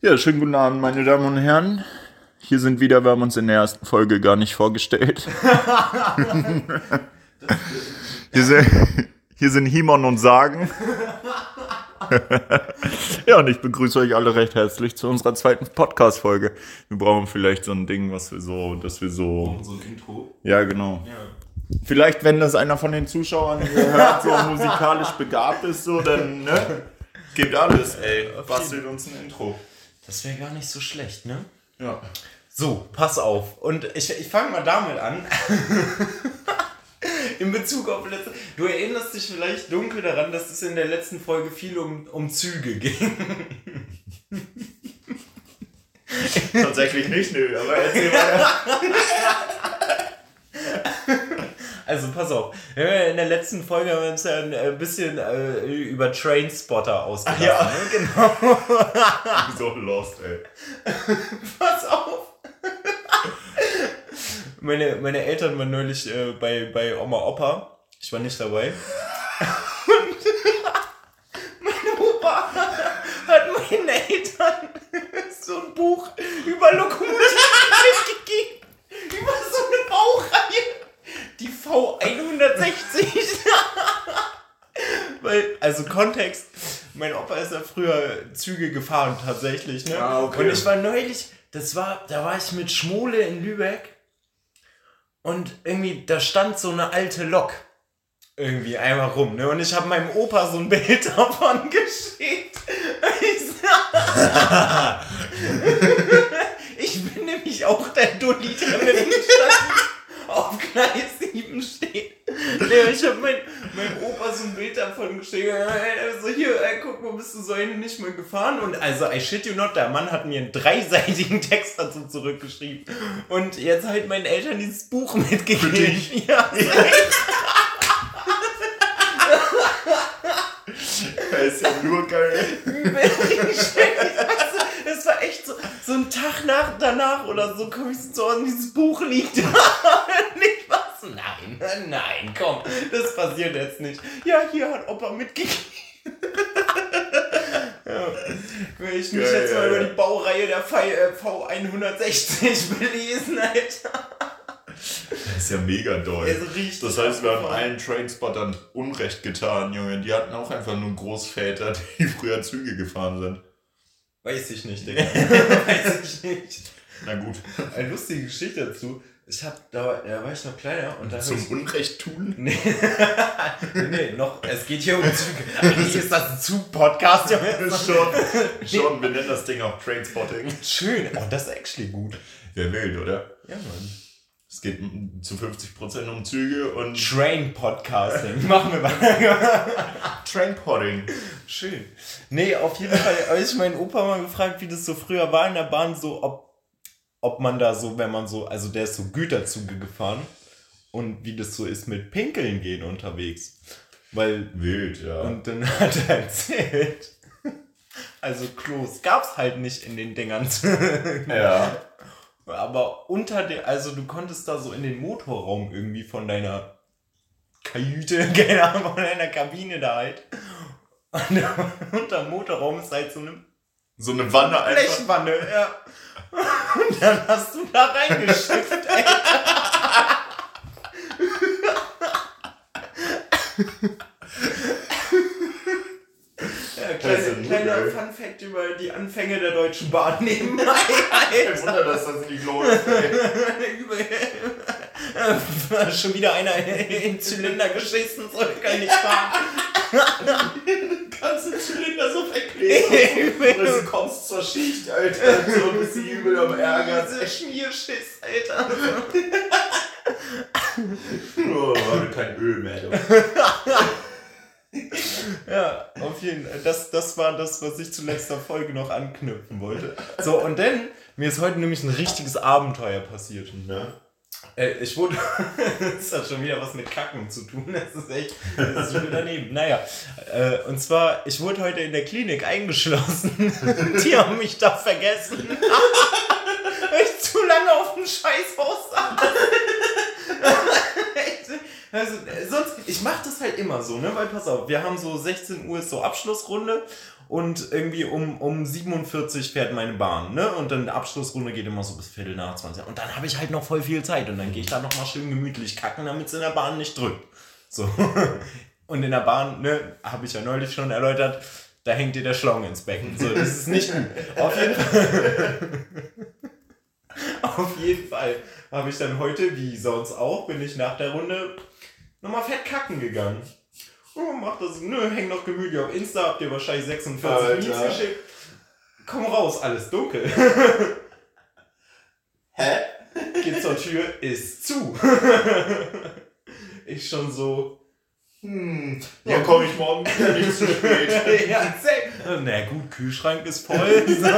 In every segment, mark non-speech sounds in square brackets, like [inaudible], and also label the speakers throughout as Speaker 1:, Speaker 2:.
Speaker 1: Ja, schönen guten Abend, meine Damen und Herren. Hier sind wieder, wir haben uns in der ersten Folge gar nicht vorgestellt. [laughs] hier, sind, hier sind Himon und Sagen. ja, und ich begrüße euch alle recht herzlich zu unserer zweiten Podcast-Folge. Wir brauchen vielleicht so ein Ding, was wir so, dass wir so.
Speaker 2: So ein Intro.
Speaker 1: Ja, genau.
Speaker 2: Ja.
Speaker 1: Vielleicht, wenn das einer von den Zuschauern hier hört, so musikalisch begabt ist, so, dann, ne? Gibt alles, ey. Bastelt uns ein Intro.
Speaker 2: Das wäre gar nicht so schlecht, ne?
Speaker 1: Ja.
Speaker 2: So, pass auf. Und ich, ich fange mal damit an. [laughs] in Bezug auf letzte. Du erinnerst dich vielleicht dunkel daran, dass es in der letzten Folge viel um, um Züge ging.
Speaker 1: Tatsächlich nicht, nö, aber erzähl mal. [laughs]
Speaker 2: Also pass auf, in der letzten Folge haben wir uns ja ein äh, bisschen äh, über Trainspotter ausgelassen.
Speaker 1: Ja.
Speaker 2: Ne? Genau. [laughs]
Speaker 1: so lost, ey. [laughs]
Speaker 2: Pass auf. Meine, meine Eltern waren neulich äh, bei, bei Oma Opa. Ich war nicht dabei. [laughs] Und mein Opa hat meinen Eltern so ein Buch über Lokomotiven gegeben. Über so eine Baureihe. Die V160. [laughs] Weil, also Kontext, mein Opa ist ja früher Züge gefahren tatsächlich, ne?
Speaker 1: Ah, okay.
Speaker 2: Und ich war neulich, das war, da war ich mit Schmole in Lübeck und irgendwie, da stand so eine alte Lok irgendwie einmal rum, ne? Und ich habe meinem Opa so ein Bild [laughs] davon geschickt. [laughs] Ich, bin nämlich auch der Dulli, der mit dem Stand auf Gleis 7 steht. Nee, ich habe mein, meinem Opa so ein Bild davon geschickt. Äh, So, hier, äh, guck mal, bist du so hin nicht mehr gefahren? Und also, I shit you not, der Mann hat mir einen dreiseitigen [laughs] Text dazu zurückgeschrieben. Und jetzt halt meinen Eltern dieses Buch mitgegeben.
Speaker 1: dich? [laughs]
Speaker 2: Ja, [laughs]
Speaker 1: Das ist ja nur geil.
Speaker 2: So, so ein Tag nach, danach oder so, komm ich zu Hause und dieses Buch liegt da. [laughs] nicht was? Nein, nein, komm, das passiert jetzt nicht. Ja, hier hat Opa mitgegeben. [laughs] ja. Will ich mich
Speaker 1: Geil,
Speaker 2: jetzt mal
Speaker 1: ja,
Speaker 2: über
Speaker 1: ja.
Speaker 2: die Baureihe der V- äh, V160 [laughs] belesen, Alter.
Speaker 1: Das ist ja mega doll.
Speaker 2: Richtig
Speaker 1: Das heißt, wir haben allen Trainspottern Unrecht getan, Junge. Die hatten auch einfach nur Großväter, die früher Züge gefahren sind.
Speaker 2: Weiß ich nicht, Digga. [laughs] Weiß ich nicht.
Speaker 1: Na gut.
Speaker 2: Eine lustige Geschichte dazu. Ich hab, da, war- da war ich noch kleiner und da
Speaker 1: Zum
Speaker 2: ich,
Speaker 1: Unrecht tun? [laughs]
Speaker 2: Nee. nee, noch, es geht hier um [laughs] Züge. Eigentlich ist das ein Zug-Podcast, Junge.
Speaker 1: schon, schon, wir nennen das Ding auch Trainspotting.
Speaker 2: Schön. Oh, das ist actually gut.
Speaker 1: Wer wild, oder?
Speaker 2: Ja, Mann.
Speaker 1: Es geht zu 50% um Züge und
Speaker 2: Train-Podcasting. [laughs] Machen wir weiter.
Speaker 1: Trainpotting.
Speaker 2: Schön. Nee, auf jeden Fall habe ich meinen Opa mal gefragt, wie das so früher war in der Bahn, so ob, ob man da so, wenn man so, also der ist so Güterzüge gefahren und wie das so ist mit Pinkeln gehen unterwegs. Weil
Speaker 1: Wild, ja.
Speaker 2: Und dann [laughs] hat er erzählt, also Klos gab's halt nicht in den Dingern.
Speaker 1: ja.
Speaker 2: Aber unter der, also du konntest da so in den Motorraum irgendwie von deiner Kajüte, [laughs] keine Ahnung, von deiner Kabine da halt. Und [laughs] unter dem Motorraum ist halt so eine
Speaker 1: So eine Wanne einfach.
Speaker 2: Blechwanne, ja. [laughs] Und dann hast du da reingeschifft, ey. Ja,
Speaker 1: Das ist ja
Speaker 2: kleine, kleiner. Fun Fact über die Anfänge der Deutschen Bahn nebenbei. [laughs]
Speaker 1: Kein Wunder, dass das nicht ey. [laughs]
Speaker 2: Übel. [laughs] Schon wieder einer in den Zylinder geschissen, so kann ich fahren.
Speaker 1: ganze Zylinder so. Und du kommst zur Schicht, Alter. So bist du übel am Ärger.
Speaker 2: Diese Schmierschiss, Alter.
Speaker 1: Oh, kein Öl mehr. [laughs]
Speaker 2: Ja, auf jeden Fall. Das, das war das, was ich zu letzter Folge noch anknüpfen wollte. So, und dann, mir ist heute nämlich ein richtiges Abenteuer passiert.
Speaker 1: Ne?
Speaker 2: Äh, ich wurde. [laughs] das hat schon wieder was mit Kacken zu tun. Das ist echt. Das ist schon daneben. Naja. Äh, und zwar, ich wurde heute in der Klinik eingeschlossen. [laughs] Die haben mich da vergessen. Weil ich zu lange auf dem Scheißhaus saß. Also, sonst, ich mach das halt immer so, ne? Weil pass auf, wir haben so 16 Uhr ist so Abschlussrunde und irgendwie um, um 47 fährt meine Bahn, ne? Und dann die Abschlussrunde geht immer so bis Viertel nach 20. Und dann habe ich halt noch voll viel Zeit und dann gehe ich da nochmal schön gemütlich kacken, damit es in der Bahn nicht drückt. So. [laughs] Und in der Bahn, ne, habe ich ja neulich schon erläutert, da hängt dir der Schlong ins Becken. So, das ist nicht gut. [laughs] Auf jeden Fall. [laughs] Auf jeden Fall habe ich dann heute, wie sonst auch, bin ich nach der Runde nochmal fett kacken gegangen. Oh, mach das, nö, häng noch gemütlich auf Insta, habt ihr wahrscheinlich 46 Meets geschickt. Komm raus, alles dunkel. [laughs]
Speaker 1: Hä?
Speaker 2: Geht zur Tür, ist zu. [laughs] ich schon so,
Speaker 1: Hm, ja, komme ich morgen wieder nicht zu spät. [laughs]
Speaker 2: ja, safe. Na gut, Kühlschrank ist voll. So.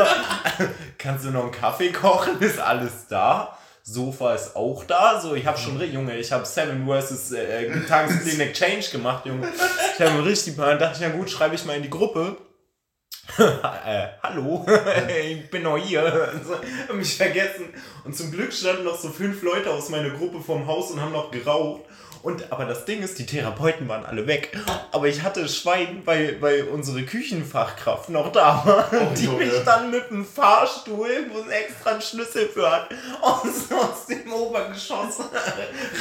Speaker 2: Kannst du noch einen Kaffee kochen? Ist alles da. Sofa ist auch da. So, ich habe schon, Junge, ich habe Seven vs. Äh, Tagesklinik Change gemacht, Junge. Ich habe richtig mal dachte ich, ja gut, schreibe ich mal in die Gruppe. [laughs] äh, hallo, [laughs] ich bin noch hier. [laughs] Hab mich vergessen. Und zum Glück standen noch so fünf Leute aus meiner Gruppe vorm Haus und haben noch geraucht. Und aber das Ding ist, die Therapeuten waren alle weg. Aber ich hatte Schwein, weil, weil unsere Küchenfachkraft noch da war,
Speaker 1: Oh,
Speaker 2: die
Speaker 1: Junge.
Speaker 2: mich dann mit dem Fahrstuhl, wo es extra einen Schlüssel für hat, aus, aus dem Obergeschoss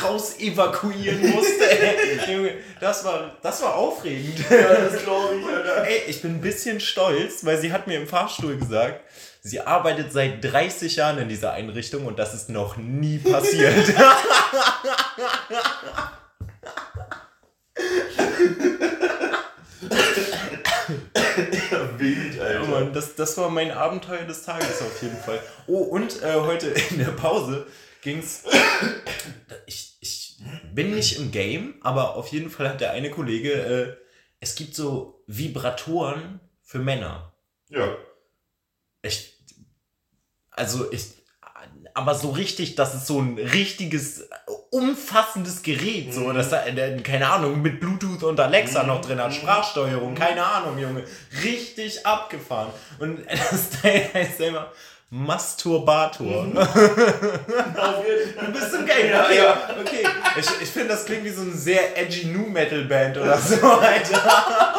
Speaker 2: raus evakuieren musste. Ey, [laughs] Junge, das war, das war aufregend.
Speaker 1: Ja, das glaube ich, Alter.
Speaker 2: Ey, ich bin ein bisschen stolz, weil sie hat mir im Fahrstuhl gesagt, sie arbeitet seit 30 Jahren in dieser Einrichtung und das ist noch nie passiert. [laughs]
Speaker 1: Wild,
Speaker 2: Ja,
Speaker 1: Alter.
Speaker 2: Mann, das, das war mein Abenteuer des Tages auf jeden Fall. Oh, und äh, heute in der Pause ging's. [coughs] Ich, ich bin nicht im Game, aber auf jeden Fall hat der eine Kollege, äh, es gibt so Vibratoren für Männer.
Speaker 1: Ja.
Speaker 2: Ich, also ich, aber so richtig, das ist so ein richtiges, umfassendes Gerät, so,
Speaker 1: Mhm.
Speaker 2: dass da, äh, keine Ahnung, mit Bluetooth und Alexa noch drin hat,
Speaker 1: Mhm.
Speaker 2: Sprachsteuerung, keine Ahnung, Junge, richtig abgefahren. Und [laughs] das Teil heißt immer Masturbator.
Speaker 1: Mhm. [laughs]
Speaker 2: Du bist im Game,
Speaker 1: Ja,
Speaker 2: okay.
Speaker 1: ja.
Speaker 2: okay. Ich, ich finde, das klingt wie so eine sehr edgy New Metal Band oder [laughs] so, Alter.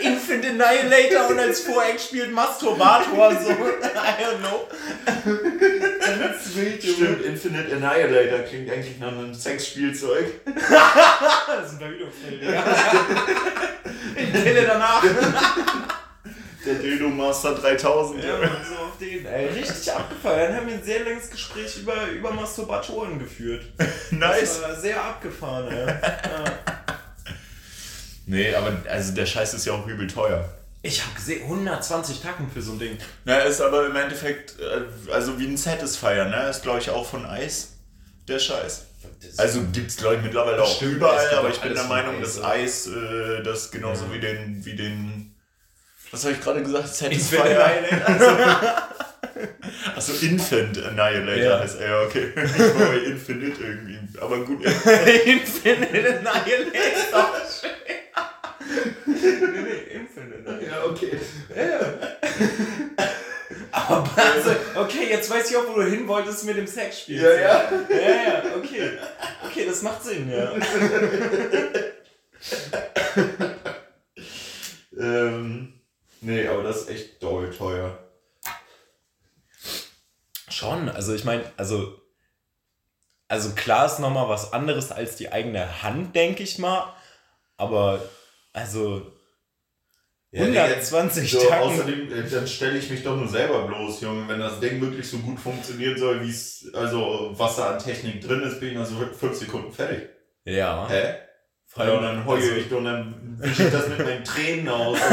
Speaker 2: Infant Annihilator und als Voreck spielt Masturbator, so. [laughs] I don't know. Ganz wild.
Speaker 1: Stimmt, Infinite Annihilator klingt eigentlich nach einem Sexspielzeug. [laughs]
Speaker 2: Das ist ein Verhütungsmittel, ja. Ich kenne danach.
Speaker 1: Der Dildo Master 3000.
Speaker 2: Ja,
Speaker 1: Ja.
Speaker 2: und so auf den. Ey, richtig abgefallen. Dann haben wir ein sehr langes Gespräch über, über Masturbatoren geführt. [laughs]
Speaker 1: Nice.
Speaker 2: Das war sehr abgefahren, ey. Ja.
Speaker 1: Nee, aber also der Scheiß ist ja auch übel teuer.
Speaker 2: Ich habe gesehen, 120 Tacken für so ein Ding.
Speaker 1: Na, ist aber im Endeffekt, äh, also wie ein Satisfier, ne? Ist glaube ich auch von Eis, der Scheiß. Also gibt es glaube ich mittlerweile auch
Speaker 2: Stimmt,
Speaker 1: überall, aber ich bin der Meinung,
Speaker 2: Eis,
Speaker 1: dass? Eis äh, das genauso
Speaker 2: Ja.
Speaker 1: wie den, wie den, was habe ich gerade gesagt? Satisfier?
Speaker 2: Annihilator. [laughs] [laughs] [laughs]
Speaker 1: Achso, Infant Annihilator
Speaker 2: Ja.
Speaker 1: heißt er, ja, okay. [laughs] Ich war bei Infinite irgendwie, aber gut. [laughs]
Speaker 2: Infinite Annihilator. nee, nee, Infinite.
Speaker 1: Ja, okay.
Speaker 2: Aber also, okay, jetzt weiß ich auch, wo du hin wolltest mit dem Sexspiel.
Speaker 1: Ja, ja.
Speaker 2: Ja, ja, okay. Okay, das macht Sinn, ja. [laughs]
Speaker 1: Ähm, nee, aber das ist echt doll teuer.
Speaker 2: Schon, also ich meine, also, also klar ist nochmal was anderes als die eigene Hand, denke ich mal. Aber, also,
Speaker 1: Ja, nee,
Speaker 2: 120
Speaker 1: So,
Speaker 2: Tacken.
Speaker 1: außerdem, äh, dann stelle ich mich doch nur selber bloß, Junge. Wenn das Ding wirklich so gut funktionieren soll, wie es, also was da an Technik drin ist, bin ich nach so fünf Sekunden fertig.
Speaker 2: Ja.
Speaker 1: Hä?
Speaker 2: Allem,
Speaker 1: und dann heule
Speaker 2: also,
Speaker 1: ich und dann wische ich das mit meinen Tränen aus. [laughs]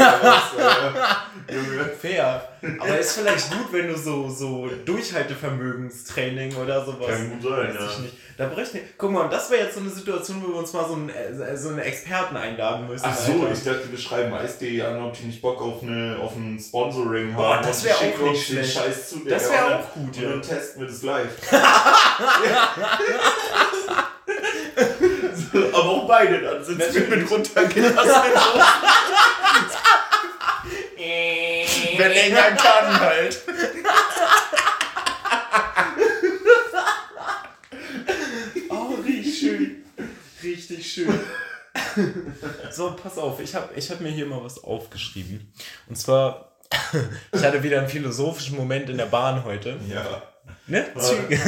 Speaker 1: Junge.
Speaker 2: Fair. Aber ist vielleicht gut, wenn du so, so Durchhaltevermögenstraining oder sowas.
Speaker 1: Kann gut sein, ja.
Speaker 2: ich nicht. Da bräuchte ich. Guck mal, und das wäre jetzt so eine Situation, wo wir uns mal so einen, äh, so einen Experten einladen müssen.
Speaker 1: Ach so,
Speaker 2: Alter.
Speaker 1: ich dachte, wir schreiben Eis.de an, ob die nicht Bock auf, eine, auf ein Sponsoring haben.
Speaker 2: Boah, das
Speaker 1: Und
Speaker 2: wär
Speaker 1: die schicken
Speaker 2: auch nicht schlecht.
Speaker 1: Scheiß zu.
Speaker 2: Das
Speaker 1: Digga,
Speaker 2: wär
Speaker 1: und dann-
Speaker 2: auch gut,
Speaker 1: Und
Speaker 2: ja.
Speaker 1: dann testen wir das live. [laughs] [laughs] [laughs] Aber auch beide dann sind
Speaker 2: Natürlich.
Speaker 1: mit runtergelassen. Äh. Wer länger kann halt.
Speaker 2: oh, richtig schön. Richtig schön. So, pass auf, ich habe ich hab mir hier mal was aufgeschrieben. Und zwar, [laughs] ich hatte wieder einen philosophischen Moment in der Bahn heute.
Speaker 1: Ja.
Speaker 2: Ne?
Speaker 1: Äh,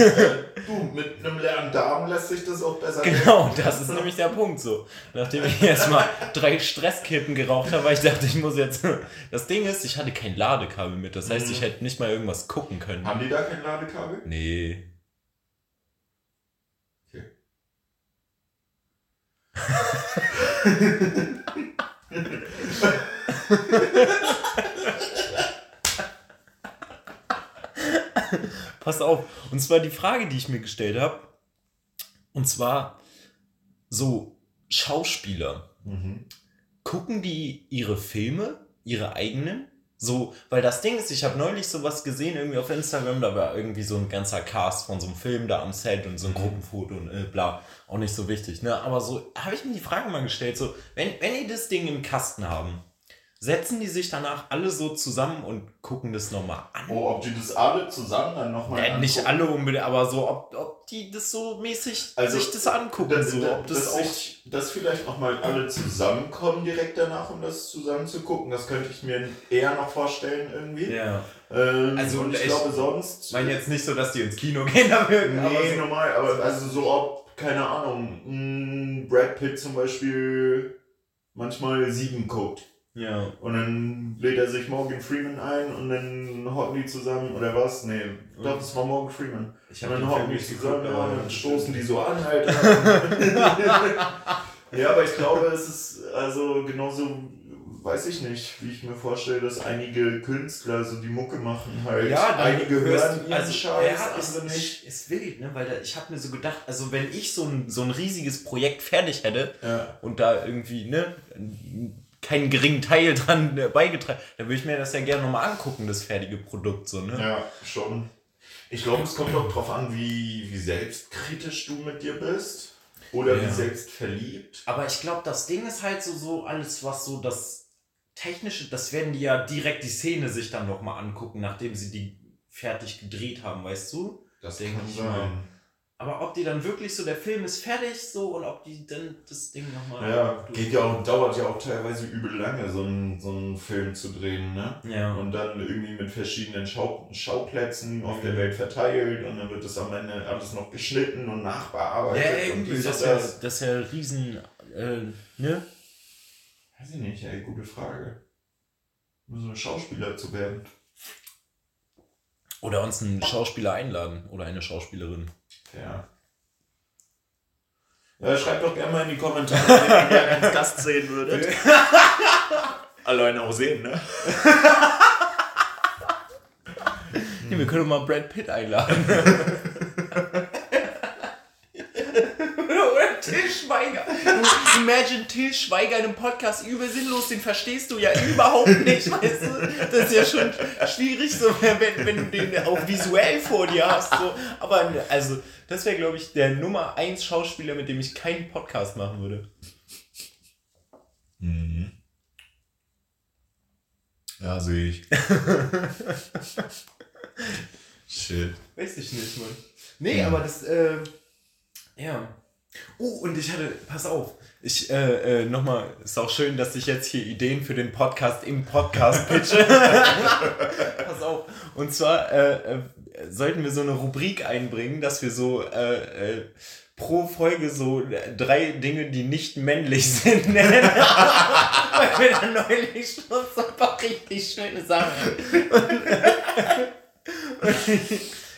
Speaker 1: du, mit einem leeren Darm lässt sich das auch besser
Speaker 2: Genau, das ist nämlich der Punkt so. Nachdem ich erstmal drei Stresskippen geraucht habe, weil ich dachte, ich muss jetzt. Das Ding ist, ich hatte kein Ladekabel mit. Das heißt, ich hätte nicht mal irgendwas gucken können.
Speaker 1: Haben die da kein Ladekabel?
Speaker 2: Nee.
Speaker 1: Okay. [laughs] [laughs]
Speaker 2: Pass auf. Und zwar die Frage, die ich mir gestellt habe. Und zwar so Schauspieler.
Speaker 1: Mhm.
Speaker 2: Gucken die ihre Filme, ihre eigenen? So, weil das Ding ist, ich habe neulich sowas gesehen, irgendwie auf Instagram, da war irgendwie so ein ganzer Cast von so einem Film da am Set und so ein Gruppenfoto und äh, bla, auch nicht so wichtig, ne? Aber so habe ich mir die Frage mal gestellt, so, wenn, wenn die das Ding im Kasten haben, setzen die sich danach alle so zusammen und gucken das nochmal an?
Speaker 1: Oh, ob die das alle zusammen dann nochmal.
Speaker 2: Ja, nicht alle unbedingt, aber so, ob, ob die das so mäßig
Speaker 1: Also,
Speaker 2: sich das angucken,
Speaker 1: Das,
Speaker 2: so, ob das,
Speaker 1: dass,
Speaker 2: auch.
Speaker 1: sich, dass vielleicht nochmal alle zusammenkommen direkt danach, um das zusammen zu gucken, das könnte ich mir eher noch vorstellen irgendwie.
Speaker 2: Ja.
Speaker 1: Ähm,
Speaker 2: Also,
Speaker 1: und ich
Speaker 2: ich
Speaker 1: glaube sonst.
Speaker 2: Ich meine jetzt nicht so, dass die ins Kino gehen dafür,
Speaker 1: Nee,
Speaker 2: aber
Speaker 1: normal, aber also so ob, keine Ahnung, mh, Brad Pitt zum Beispiel manchmal sieben guckt.
Speaker 2: Ja.
Speaker 1: Und dann lädt er sich Morgan Freeman ein und dann hocken die zusammen, oder was? Nee, doch, das war Morgan Freeman.
Speaker 2: Ich
Speaker 1: Und dann hocken die zusammen
Speaker 2: geguckt,
Speaker 1: und dann stoßen die so an, Alter. [laughs] ja, aber ich glaube, es ist also genauso, weiß ich nicht, wie ich mir vorstelle, dass einige Künstler so die Mucke machen halt.
Speaker 2: Ja,
Speaker 1: einige hören ihren
Speaker 2: also,
Speaker 1: Scheiß,
Speaker 2: ja,
Speaker 1: andere nicht.
Speaker 2: ist wild, ne? Weil da, ich habe mir so gedacht, also wenn ich so ein, so ein riesiges Projekt fertig hätte
Speaker 1: Ja.
Speaker 2: und da irgendwie, ne, keinen geringen Teil dran äh, beigetragen, dann würde ich mir das ja gerne nochmal angucken, das fertige Produkt, so, ne?
Speaker 1: Ja, schon. Ich glaube, es kommt auch drauf an, wie, wie selbstkritisch du mit dir bist. Oder
Speaker 2: Ja.
Speaker 1: wie selbstverliebt.
Speaker 2: Aber ich glaube, das Ding ist halt so, so alles, was so das Technische, das werden die ja direkt die Szene sich dann nochmal angucken, nachdem sie die fertig gedreht haben, weißt du?
Speaker 1: Das
Speaker 2: Denke ich mal. Aber ob die dann wirklich so, der Film ist fertig so und ob die dann das Ding nochmal.
Speaker 1: Ja, geht ja auch, dauert ja auch teilweise übel lange, so einen, so einen Film zu drehen, ne?
Speaker 2: Ja.
Speaker 1: Und dann irgendwie mit verschiedenen Schau Schauplätzen auf der
Speaker 2: Mhm.
Speaker 1: Welt verteilt und dann wird das am Ende alles noch geschnitten und nachbearbeitet.
Speaker 2: Ja,
Speaker 1: und
Speaker 2: irgendwie,
Speaker 1: dies
Speaker 2: das
Speaker 1: und
Speaker 2: ist ja, das ist ja riesen, äh, ne?
Speaker 1: Weiß ich nicht, ey, gute Frage. So ein Schauspieler zu werden.
Speaker 2: Oder uns einen Schauspieler einladen oder eine Schauspielerin.
Speaker 1: Ja. Ja, schreibt doch gerne mal in die Kommentare, wenn ihr [laughs] als Gast sehen würdet. [laughs] Alleine auch sehen, ne?
Speaker 2: Nee, wir können doch mal Brad Pitt einladen. Oder [laughs] Till Schweiger. Du, imagine Till Schweiger in einem Podcast übel sinnlos, den verstehst du ja überhaupt nicht, weißt du? Das ist ja schon schwierig, so, wenn, wenn du den auch visuell vor dir hast. So. Aber also, das wäre, glaube ich, der Nummer 1 Schauspieler, mit dem ich keinen Podcast machen würde.
Speaker 1: Mhm. Ja, sehe ich. [laughs] Shit.
Speaker 2: Weiß ich nicht, Mann. Nee, aber das, äh, ja. Oh, und ich hatte, pass auf, ich, äh, äh, nochmal, ist auch schön, dass ich jetzt hier Ideen für den Podcast im Podcast pitche. [laughs] pass auf. Und zwar, äh, äh, sollten wir so eine Rubrik einbringen, dass wir so, äh, äh, pro Folge so drei Dinge, die nicht männlich [laughs] sind, nennen. [laughs] Weil wir dann neulich schon so ein paar richtig schöne Sachen [laughs]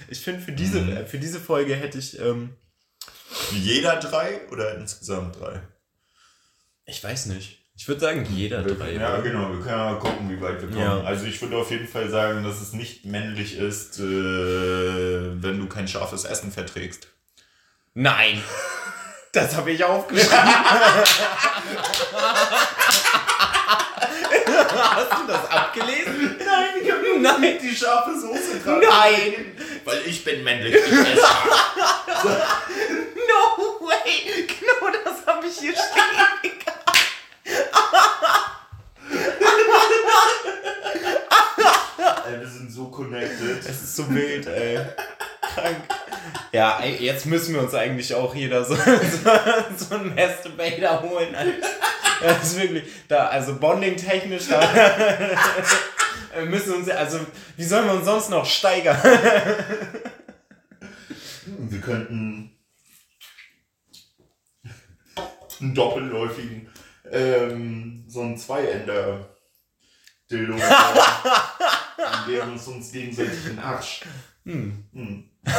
Speaker 2: Ich finde, für diese,
Speaker 1: Mhm.
Speaker 2: für diese Folge hätte ich, ähm,
Speaker 1: Jeder drei oder insgesamt drei?
Speaker 2: ich weiß nicht. Ich würde sagen, jeder drei.
Speaker 1: Ja,
Speaker 2: oder?
Speaker 1: genau. Wir können ja mal gucken, wie weit wir kommen.
Speaker 2: Ja.
Speaker 1: Also ich würde auf jeden Fall sagen, dass es nicht männlich ist, äh, wenn du kein scharfes Essen verträgst.
Speaker 2: Nein! [laughs] Das habe ich aufgeschrieben. [laughs] Hast du das abgelesen?
Speaker 1: Nein, ich habe
Speaker 2: Nein!
Speaker 1: die scharfe Soße dran.
Speaker 2: Nein!
Speaker 1: Weil ich bin männlich. Ich. [laughs]
Speaker 2: No way! Genau das habe ich hier stehen.
Speaker 1: Ey, wir sind so connected.
Speaker 2: Es ist so wild, ey. Krank. Ja, jetzt müssen wir uns eigentlich auch jeder so, [laughs] so, so einen Masturbator holen. Das ist wirklich, da, also bonding-technisch, da [laughs] wir müssen uns, also wie sollen wir uns sonst noch steigern?
Speaker 1: Wir könnten einen doppelläufigen, ähm, so einen Zweiender Dildo, [laughs] der uns uns gegenseitig den Arsch. Hm. Hm. [laughs]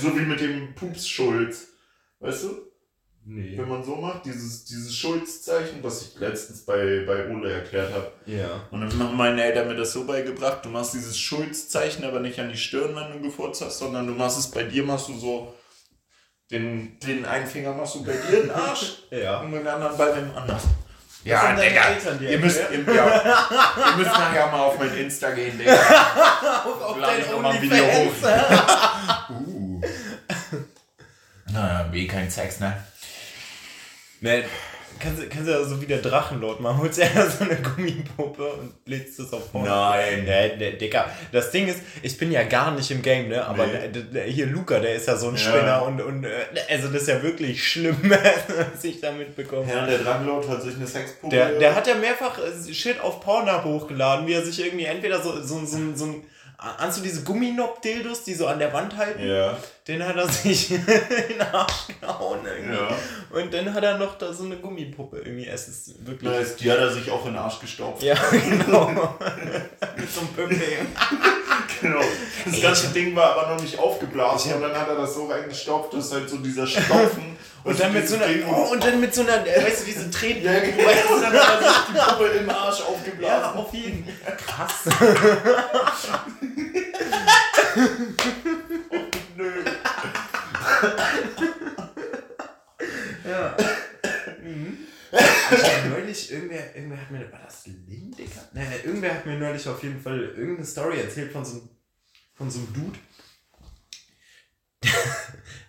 Speaker 1: so wie mit dem Pups-Schulz. Weißt du? Nee. Wenn man so macht, dieses, dieses Schulzzeichen, was ich letztens bei, bei Ole erklärt habe. Ja. Und dann haben meine Eltern mir das so beigebracht, du machst dieses Schulzzeichen aber nicht an die Stirn, wenn du gefurzt hast, sondern du machst es bei dir, machst du so den, den einen Finger machst du bei dir den Arsch [laughs] ja. und den anderen bei dem anderen. Ja, Digga. Eltern, ihr, müsst, ihr, ja, [laughs] ihr müsst nachher mal auf mein Insta gehen, Digga. auf, auf dein nochmal ein Video hoch. [laughs] uh. Naja, wie kein Sex, ne?
Speaker 2: Ne, kannst, du, kannst du ja so wie der Drachenlord machen. Holst ja so eine Gummipuppe und lädst das auf
Speaker 1: Porno. Nein.
Speaker 2: Ne, ne, Digga. Das Ding ist, ich bin ja gar nicht im Game, ne? Aber nee. hier Luca, der ist ja so ein ja. Spinner und, und äh, also das ist ja wirklich schlimm, [laughs] was ich da mitbekomme.
Speaker 1: Ja, der Drachenlord hat sich eine Sexpuppe.
Speaker 2: Der, der hat ja mehrfach äh, Shit auf Pornhub hochgeladen, wie er sich irgendwie entweder so, so, so, so ein Ahnst du diese Gumminopp-Dildos, die so an der Wand halten? Ja. Den hat er sich [laughs] in den Arsch gehauen irgendwie. Ja. Und dann hat er noch da so eine Gummipuppe irgendwie. Es ist wirklich.
Speaker 1: Nice. Die hat er sich auch in den Arsch gestopft.
Speaker 2: Ja, [laughs] genau. Mit so einem Pümpel.
Speaker 1: genau. Das ganze Ding war aber noch nicht aufgeblasen und dann hat er das so reingestopft, dass halt so dieser Stopfen.
Speaker 2: Und, [laughs] und dann mit so einer, oh, und dann mit so einer, weißt du, diese Tränen. Ja, genau.
Speaker 1: Weißt du, dann hat er sich die Puppe im Arsch aufgeblasen. Ja,
Speaker 2: auf jeden Fall. Krass. oh, nö. ja. Mhm. neulich, irgendwer, irgendwer hat mir, war das Lindiger? Nein, irgendwer hat mir neulich auf jeden Fall irgendeine Story erzählt von so einem, von so einem Dude. [laughs]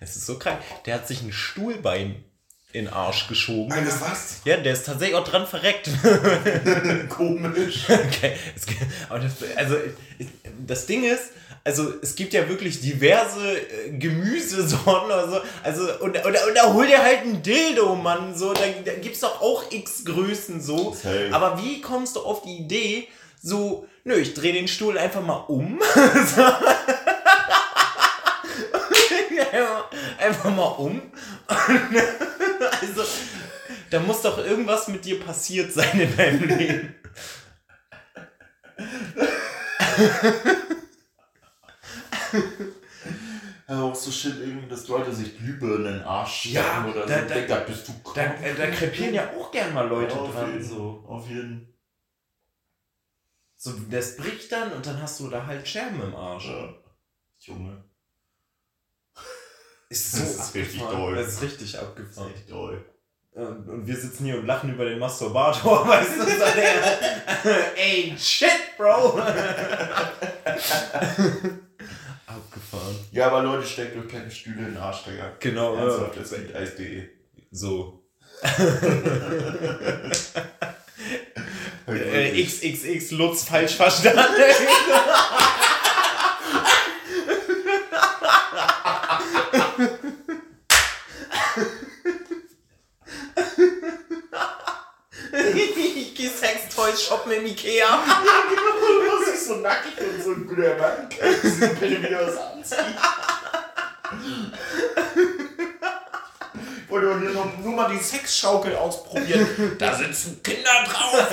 Speaker 2: Es ist so krank. Der hat sich ein Stuhlbein in den Arsch geschoben.
Speaker 1: Alter, was?
Speaker 2: Ja, der ist tatsächlich auch dran verreckt. [laughs]
Speaker 1: Komisch. [laughs]
Speaker 2: Okay. Das, also, das Ding ist, also es gibt ja wirklich diverse äh, Gemüsesorten oder so. Also, und, und, und da hol dir halt ein Dildo, Mann. So, da, da es doch auch X Größen so. Hey. Aber wie kommst du auf die Idee, so, nö, ich drehe den Stuhl einfach mal um. [laughs] einfach mal um. [laughs] also, da muss doch irgendwas mit dir passiert sein in deinem Leben. [laughs] [laughs]
Speaker 1: Ja, auch so shit irgendwie, dass Leute sich Glühbirnen in den Arsch ja, oder da, so. Da, da bist du
Speaker 2: da, äh, da krepieren ja auch gern mal Leute ja, dran.
Speaker 1: Jeden,
Speaker 2: so.
Speaker 1: Auf jeden
Speaker 2: So, das bricht dann und dann hast du da halt Scherben im Arsch. Ja.
Speaker 1: Junge. [laughs]
Speaker 2: Ist so das ist richtig doll. Das ist richtig abgefahren. Das ist
Speaker 1: richtig doll.
Speaker 2: Und wir sitzen hier und lachen über den Masturbator, [laughs] weißt du, ey, shit, Bro. Abgefahren.
Speaker 1: Ja, aber Leute, steckt euch keine Stühle in den Arsch, Digga.
Speaker 2: Genau.
Speaker 1: Ernsthaft, das gibt Eis.de.
Speaker 2: So. [laughs] äh, XXX Lutz falsch verstanden. Toys shoppen im Ikea.
Speaker 1: So nackig und so glömern. Wenn du wieder was anziehen. Wollte nur, nur mal die Sexschaukel ausprobieren. Da sitzen Kinder drauf.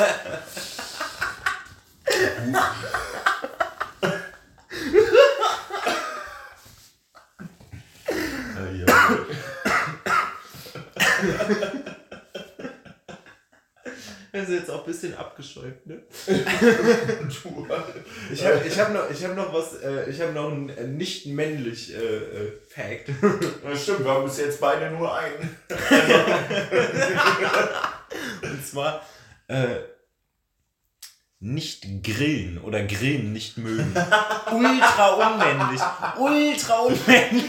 Speaker 2: Also jetzt auch ein bisschen abgescheucht, ne? [laughs] [laughs] ich habe ich hab noch, hab noch was, äh, ich habe noch ein äh, nicht männlich äh, äh, Fact. [laughs]
Speaker 1: Das stimmt, wir haben bis jetzt beide nur einen.
Speaker 2: Und zwar äh, nicht grillen oder grillen nicht mögen. Ultra unmännlich. Ultra unmännlich.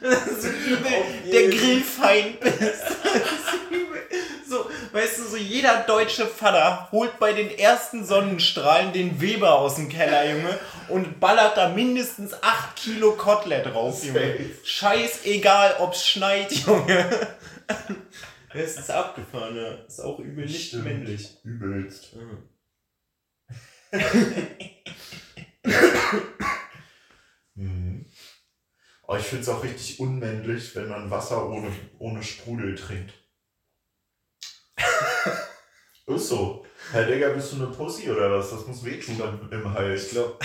Speaker 2: Das ist der Grillfeind bist. Weißt du, so jeder deutsche Vater holt bei den ersten Sonnenstrahlen den Weber aus dem Keller, Junge, und ballert da mindestens 8 Kilo Kotelett drauf, Junge. Scheißegal, ob's schneit, [laughs] Junge. Es ist abgefahren, ja. Ist auch übel nicht Stimmt. männlich. Übelst.
Speaker 1: mhm. oh, ich finde es auch richtig unmännlich, wenn man Wasser ohne, ohne Sprudel trinkt. [laughs] ist so. Herr Digga, bist du eine Pussy oder was? Das muss wehtun im Hals. Ich glaube.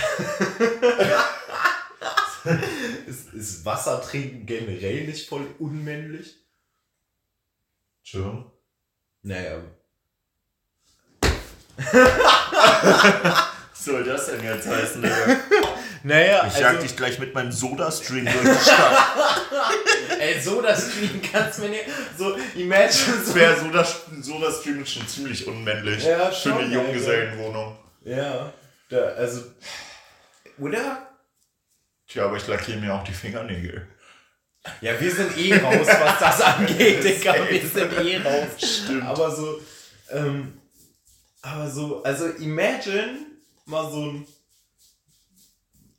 Speaker 1: [laughs]
Speaker 2: ist, ist Wasser trinken generell nicht voll unmännlich?
Speaker 1: Schon.
Speaker 2: Naja. [laughs]
Speaker 1: Was soll das denn jetzt heißen, Digga? Naja, ich jag also, dich gleich mit meinem Soda-Stream durch die Stadt. [laughs]
Speaker 2: Ey, Soda-Stream kannst du mir nicht. So, imagine.
Speaker 1: So wäre Soda-Stream ist schon ziemlich unmännlich. Ja, schon, Für eine Junggesellenwohnung.
Speaker 2: Ja, da, also. Oder?
Speaker 1: Tja, aber ich lackiere mir auch die Fingernägel.
Speaker 2: Ja, wir sind eh raus, was das [laughs] angeht, Digga. Wir sind eh raus. Stimmt. Aber so, ähm, aber so, also imagine mal so ein.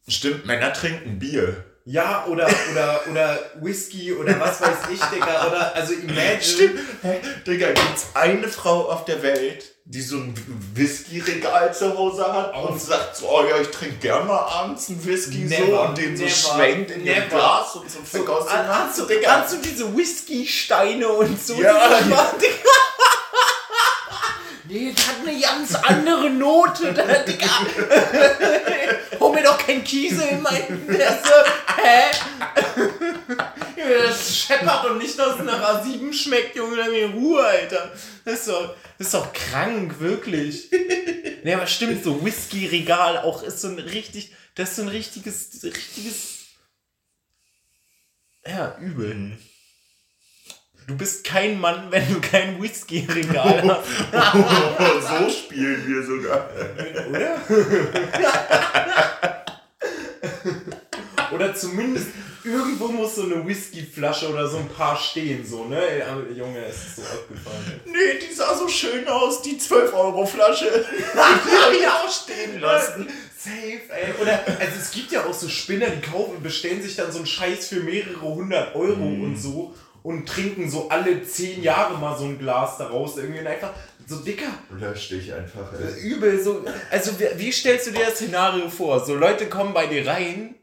Speaker 1: Stimmt, Männer trinken Bier.
Speaker 2: Ja, oder, oder, oder Whisky oder was weiß ich, Digga. Oder, also imagine.
Speaker 1: Stimmt. Hey, Digga, gibt's eine Frau auf der Welt, die so ein Whisky-Regal zu Hause hat oh. und sagt so, oh ja, ich trinke gerne mal abends einen Whisky never, so und den so schwenkt in ihr Glas und so
Speaker 2: vergossen. So, hast, du, hast du diese Whisky-Steine und so? Ja. Diese, Nee, das hat eine ganz andere Note, da, Digga. [laughs] Mir doch kein Kiesel in meinen Nesse. Hä? [laughs] das scheppert und nicht, dass es nach A7 schmeckt, Junge. Lass mir Ruhe, Alter. Das ist doch, das ist doch krank, wirklich. Nee, aber stimmt so. Whisky-Regal auch ist so ein richtig, das ist so ein richtiges, richtiges, ja, übel. Du bist kein Mann, wenn du kein Whisky-Regal [laughs]
Speaker 1: hast. so spielen wir sogar.
Speaker 2: Oder? Oder zumindest irgendwo muss so eine Whiskyflasche oder so ein paar stehen, so, ne? Junge, es ist so abgefallen.
Speaker 1: Nee, die sah so schön aus, die 12-Euro-Flasche. die habe ich auch stehen lassen.
Speaker 2: Safe, ey. Oder, also es gibt ja auch so Spinner, die kaufen, bestellen sich dann so einen Scheiß für mehrere hundert Euro mm. und so und trinken so alle zehn Jahre mal so ein Glas daraus irgendwie und einfach so dicker.
Speaker 1: Lösch dich einfach.
Speaker 2: Ey. Übel so. Also wie, wie stellst du dir das Szenario vor? So Leute kommen bei dir rein,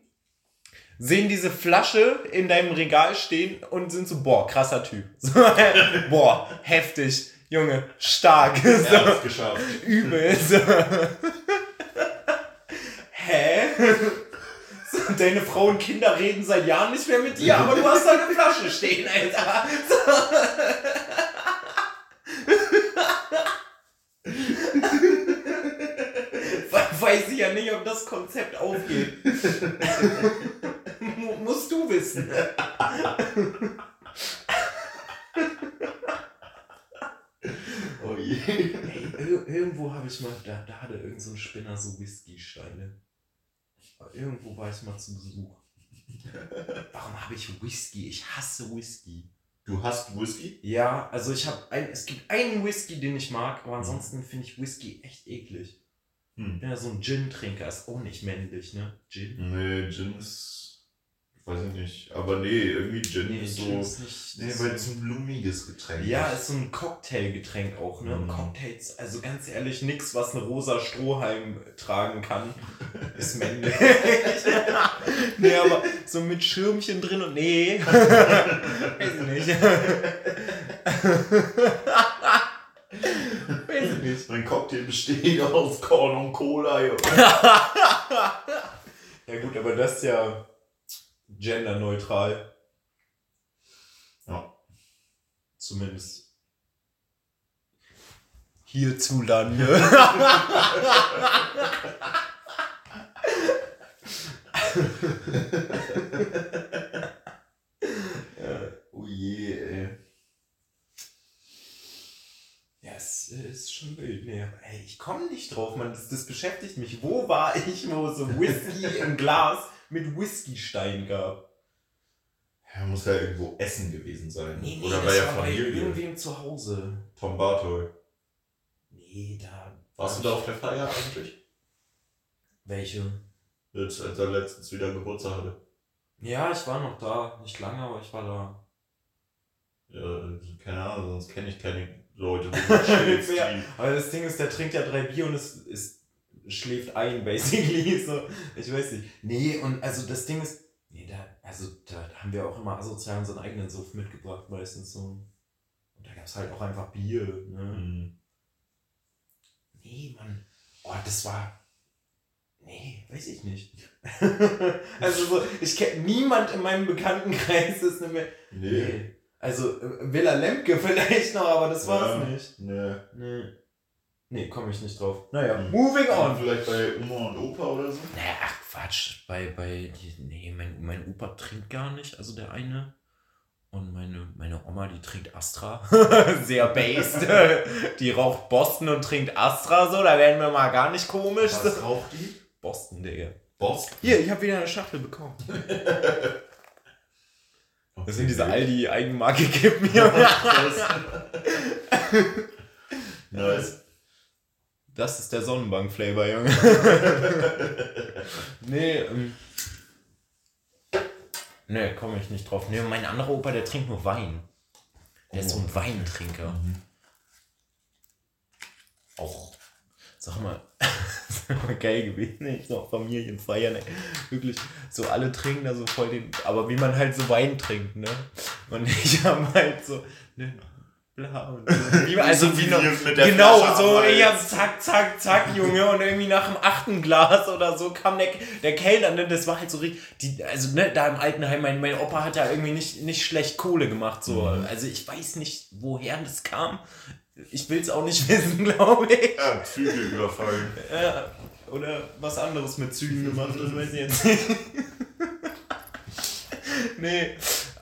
Speaker 2: sehen diese Flasche in deinem Regal stehen und sind so, boah, krasser Typ. [laughs] So, boah, heftig. Junge, stark. [laughs] So,
Speaker 1: ja, geschafft.
Speaker 2: Übel. So. [laughs] Hä? Deine Frau und Kinder reden seit Jahren nicht mehr mit dir, aber du hast da eine Flasche stehen, Alter. Weiß ich ja nicht, ob das Konzept aufgeht. Musst du wissen.
Speaker 1: oh je.
Speaker 2: Hey, irgendwo habe ich mal, da, da hatte irgend so ein Spinner so Whisky-Steine. Irgendwo war ich mal zu Besuch. [laughs] Warum habe ich Whisky? Ich hasse Whisky.
Speaker 1: Du hast Whisky?
Speaker 2: Ja, also ich habe ein, es gibt einen Whisky, den ich mag, aber ansonsten finde ich Whisky echt eklig. Hm. Ja so ein Gin-Trinker, ist auch nicht männlich, ne?
Speaker 1: Gin? Nee, Gin ist Weiß ich nicht. Aber nee, irgendwie Gin nee, ist so. Ist nicht, nee, weil es ein blumiges Getränk
Speaker 2: Ja, ist so ein Cocktailgetränk auch, ne? Mm. Cocktails, also ganz ehrlich, nix, was eine rosa Strohhalm tragen kann, [laughs] ist männlich. [laughs] nee, aber so mit Schirmchen drin und nee. Weiß ich nicht. [laughs]
Speaker 1: Weiß ich nicht. Mein Cocktail besteht aus Korn und Cola, ja
Speaker 2: gut, aber das ist ja genderneutral.
Speaker 1: Ja.
Speaker 2: Zumindest hierzulande. [laughs]
Speaker 1: oh je, ey.
Speaker 2: Ja, es ist schon wild. Nee, ey, ich komme nicht drauf, man. Das, das beschäftigt mich. Wo war ich, wo so Whisky im Glas mit Whiskystein gab.
Speaker 1: Ja, muss ja irgendwo Essen gewesen sein.
Speaker 2: Nee, nee, Oder war ja Familie. Bei irgendwem zu Hause.
Speaker 1: Tom Bartol.
Speaker 2: Nee, da.
Speaker 1: Warst du da auf der Feier eigentlich?
Speaker 2: Welche?
Speaker 1: Jetzt, als er letztens wieder Geburtstag hatte.
Speaker 2: Ja, ich war noch da. Nicht lange, aber ich war da.
Speaker 1: Ja, keine Ahnung, sonst kenne ich keine Leute,
Speaker 2: ja, [laughs] Aber das Ding ist, der trinkt ja drei Bier und es, es schläft ein, [laughs] basically. So, ich weiß nicht. Nee, und also das Ding ist, nee, da, also da haben wir auch immer asozial unseren eigenen Suff mitgebracht, meistens so. Und da gab es halt auch einfach Bier, ne? Mhm. Nee, Mann. Oh, das war. Nee, weiß ich nicht. [laughs] also so, ich kenne niemand in meinem Bekanntenkreis ist eine mehr. Nee. nee. Also Villa Lemke [laughs] vielleicht noch, aber das war's ja, nicht. Nee. Nee. Nee, komme ich nicht drauf. Naja, mhm. moving on.
Speaker 1: Vielleicht bei Oma und Opa oder so?
Speaker 2: Naja, ach Quatsch. Bei, bei, nee, mein, mein Opa trinkt gar nicht, also der eine. Und meine, meine Oma, die trinkt Astra. [laughs] Sehr based. [laughs] die raucht Boston und trinkt Astra so. Da werden wir mal gar nicht komisch.
Speaker 1: Was raucht die?
Speaker 2: Boston, Digga.
Speaker 1: Boston?
Speaker 2: Hier, ich habe wieder eine Schachtel bekommen. [laughs] das sind diese Aldi-Eigenmarke-Kippen hier. nice. Das ist der Sonnenbank-Flavor, Junge. [laughs] nee, ähm, Nee, komme ich nicht drauf. Nee, mein anderer Opa, der trinkt nur Wein. Der oh. ist so ein oh. Weintrinker. Mhm. Auch, sag mal, [laughs] geil gewesen, ich so Familienfeiern, ey. wirklich, so alle trinken da so voll den, aber wie man halt so Wein trinkt, ne? Und [laughs] ich habe halt so, ne, bla. Und so. also wie noch, genau Flasche so ich hab zack zack zack Junge und irgendwie nach dem achten Glas oder so kam der, der Kellner ne, das war halt so richtig die also ne da im Altenheim mein, mein Opa hat ja irgendwie nicht nicht schlecht Kohle gemacht so. Mhm. also ich weiß nicht woher das kam. Ich will es auch nicht [laughs] wissen glaube ich.
Speaker 1: Ja Züge überfallen.
Speaker 2: Ja, oder was anderes mit Zügen gemacht das weiß ich jetzt nicht. [laughs] Nee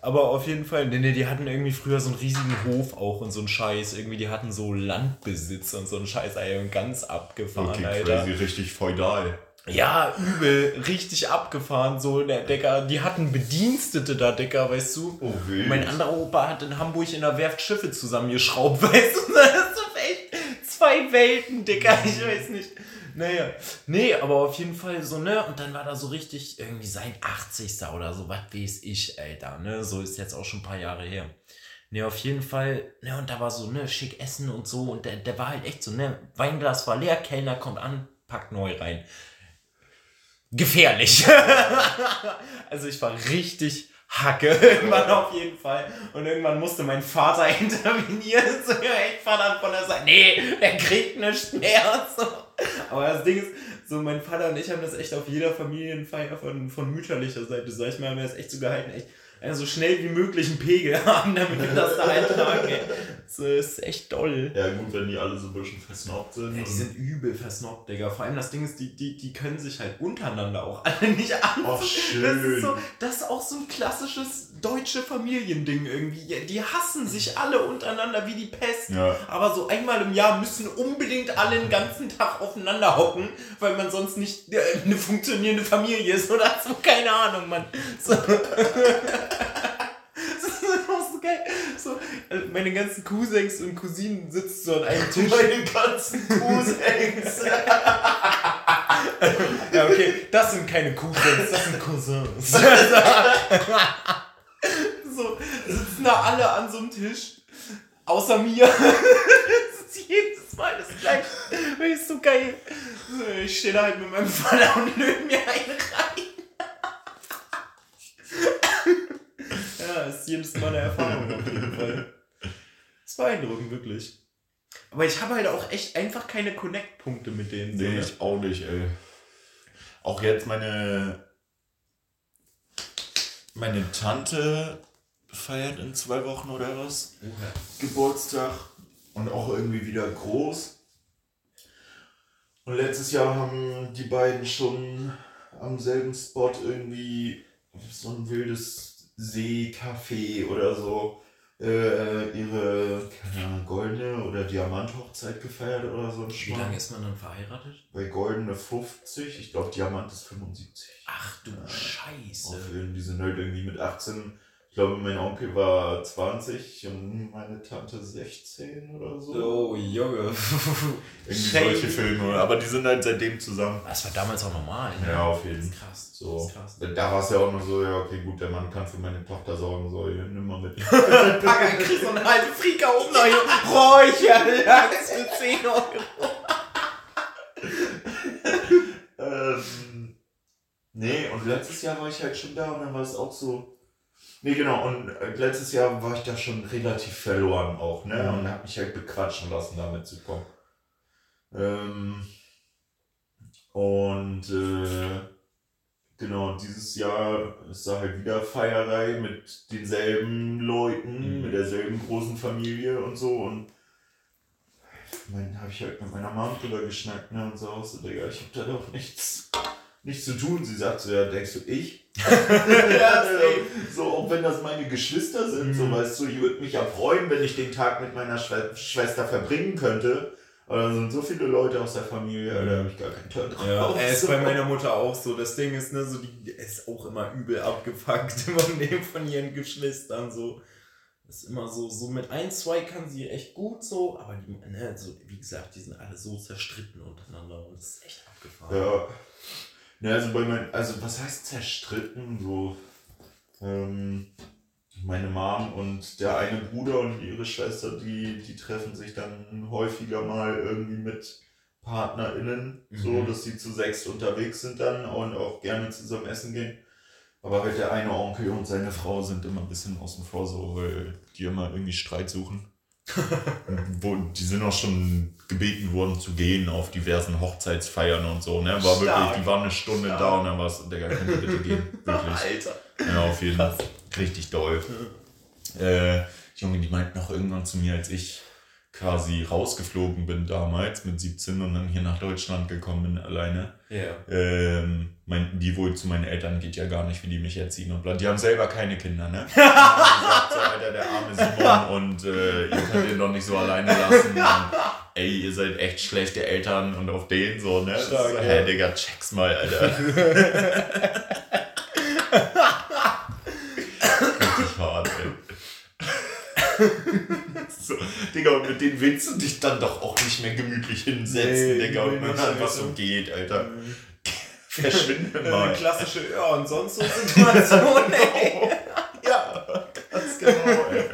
Speaker 2: aber auf jeden Fall, nee, nee, die hatten irgendwie früher so einen riesigen Hof auch und so einen Scheiß. Irgendwie, die hatten so Landbesitz und so einen Scheiß, ey, und ganz abgefahren, okay, Alter.
Speaker 1: Crazy, richtig feudal.
Speaker 2: Ja, übel, richtig abgefahren, so, der Decker, die hatten Bedienstete da, Decker, weißt du? Oh, wild. Mein anderer Opa hat in Hamburg in der Werft Schiffe zusammengeschraubt, [laughs] weißt du? Das ist so echt zwei Welten, Dicker, ich weiß nicht. Naja, nee, aber auf jeden Fall so, ne? Und dann war da so richtig irgendwie sein 80. oder so, was weiß ich, Alter, ne? So ist jetzt auch schon ein paar Jahre her. Ne, auf jeden Fall, ne, und da war so, ne, schick Essen und so. Und der, der war halt echt so, ne, Weinglas war leer, Kellner kommt an, packt neu rein. Gefährlich. [laughs] also ich war richtig Hacke, [laughs] irgendwann auf jeden Fall. Und irgendwann musste mein Vater [laughs] intervenieren. So, ich war dann von der Seite, nee, der kriegt nichts mehr. So. Aber das Ding ist, so mein Vater und ich haben das echt auf jeder Familienfeier von, von mütterlicher Seite, sag ich mal, haben wir das echt so gehalten, echt ja, so schnell wie möglich einen Pegel [laughs] haben, damit wir das da eintragen. Das ist echt toll.
Speaker 1: Ja, gut, wenn die alle so ein bisschen versnobbt sind.
Speaker 2: Ja, die sind übel versnobbt, Digga. Vor allem das Ding ist, die, die, die können sich halt untereinander auch [laughs] alle nicht an. Oh, schön. Das ist, so, das ist auch so ein klassisches deutsche Familiending irgendwie. Die hassen sich alle untereinander wie die Pest. Ja. Aber so einmal im Jahr müssen unbedingt alle den ganzen Tag aufeinander hocken, weil man sonst nicht äh, eine funktionierende Familie ist oder so. Keine Ahnung, Mann. So. [laughs] das ist einfach so geil. So, also meine ganzen Cousins und Cousinen sitzen so an einem Tisch.
Speaker 1: Meine ganzen Cousins. [laughs]
Speaker 2: ja, okay, das sind keine Cousins, das sind Cousins. [laughs] so, sitzen da alle an so einem Tisch. Außer mir. [laughs] das ist jedes Mal das gleiche. Das ist so geil. Ich stehe da halt mit meinem Vater und löse mir einen rein. Ja, ist jedes Mal eine Erfahrung auf jeden Fall. Das [laughs] ist beeindruckend, wirklich. Aber ich habe halt auch echt einfach keine Connect-Punkte mit denen.
Speaker 1: Nee, so, ich auch nicht, ey. Auch jetzt meine. Meine Tante feiert in zwei Wochen oder was. Okay. Geburtstag. Und auch irgendwie wieder groß. Und letztes Jahr haben die beiden schon am selben Spot irgendwie so ein wildes Seecafé oder so äh, ihre keine goldene oder Diamant-Hochzeit gefeiert oder so
Speaker 2: Wie lange ist man dann verheiratet?
Speaker 1: Bei goldene 50, ich glaube Diamant ist 75.
Speaker 2: Ach du ja. Scheiße.
Speaker 1: Auf, die sind halt irgendwie mit 18 Ich glaube, mein Onkel war 20 und meine Tante 16 oder so.
Speaker 2: Oh, Junge. [laughs]
Speaker 1: Irgendwie solche Filme. Aber die sind halt seitdem zusammen.
Speaker 2: Das war damals auch normal. Ne?
Speaker 1: Ja, auf jeden Fall. Krass. So. Krass. Da war es ja auch nur so, ja, okay, gut, der Mann kann für meine Tochter sorgen, so, ja, nimm mal mit. [laughs]
Speaker 2: Pack ein krieg so eine halbe Frika oben noch Räucherlachs für 10 Euro. [laughs]
Speaker 1: ähm, nee, und letztes Jahr war ich halt schon da und dann war es auch so, Nee, genau. Und äh, letztes Jahr war ich da schon relativ verloren auch, ne? Mhm. Und habe mich halt bequatschen lassen, damit zu kommen. Ähm, und äh, genau, dieses Jahr ist da halt wieder Feierei mit denselben Leuten, mhm. mit derselben großen Familie und so. Und mein, habe ich halt mit meiner Mom drüber geschnackt, ne? Und so aus, so, Digga, ich hab da doch nichts nichts zu tun. Sie sagt so, ja, denkst du, ich? [laughs] ja, so, auch wenn das meine Geschwister sind, mhm. so weißt du, ich würde mich ja freuen, wenn ich den Tag mit meiner Schwe Schwester verbringen könnte. Aber da sind so viele Leute aus der Familie, da habe ich gar keinen Turn drauf.
Speaker 2: Ja, er ist bei [laughs] meiner Mutter auch so. Das Ding ist, ne, so die ist auch immer übel abgefuckt [laughs] von dem von ihren Geschwistern. So. Das ist immer so, so mit ein, zwei kann sie echt gut so, aber die, ne, so, wie gesagt, die sind alle so zerstritten untereinander und das ist echt abgefahren.
Speaker 1: Ja. Ja, also bei mein, also was heißt zerstritten? So, ähm, meine Mom und der eine Bruder und ihre Schwester, die, die treffen sich dann häufiger mal irgendwie mit PartnerInnen, mhm. so dass sie zu sechs unterwegs sind dann und auch gerne zusammen essen gehen. Aber halt der eine Onkel und seine Frau sind immer ein bisschen außen vor, so, weil die immer irgendwie Streit suchen. [laughs] Wo, die sind auch schon gebeten worden zu gehen auf diversen Hochzeitsfeiern und so. Ne? War Stark. wirklich, die waren eine Stunde Stark. da und dann war es, Digga, könnt ihr bitte gehen. [laughs] Wirklich. Alter. Ja, auf jeden Fall. Richtig doll. Äh, Junge, die meinten auch irgendwann zu mir, als ich quasi rausgeflogen bin damals mit 17 und dann hier nach Deutschland gekommen bin alleine. Ja. Ähm, meinten die wohl zu meinen Eltern geht ja gar nicht, wie die mich erziehen und bla. Die haben selber keine Kinder, ne? [laughs] Und gesagt, so, Alter, der arme Simon und äh, ihr könnt ihn doch nicht so alleine lassen. Und, ey, ihr seid echt schlechte Eltern und auf den so, ne? Stark, so, ja. Hä, Digga, check's mal, Alter. [laughs] Richtig hart, ey. Digga, und mit denen willst du dich dann doch auch nicht mehr gemütlich hinsetzen, nee, Digga, und man halt was so geht, Alter. [laughs] Verschwinde mal.
Speaker 2: Äh, klassische, ja, und sonst so Situationen, ey. [laughs]
Speaker 1: ja, ganz genau, ey.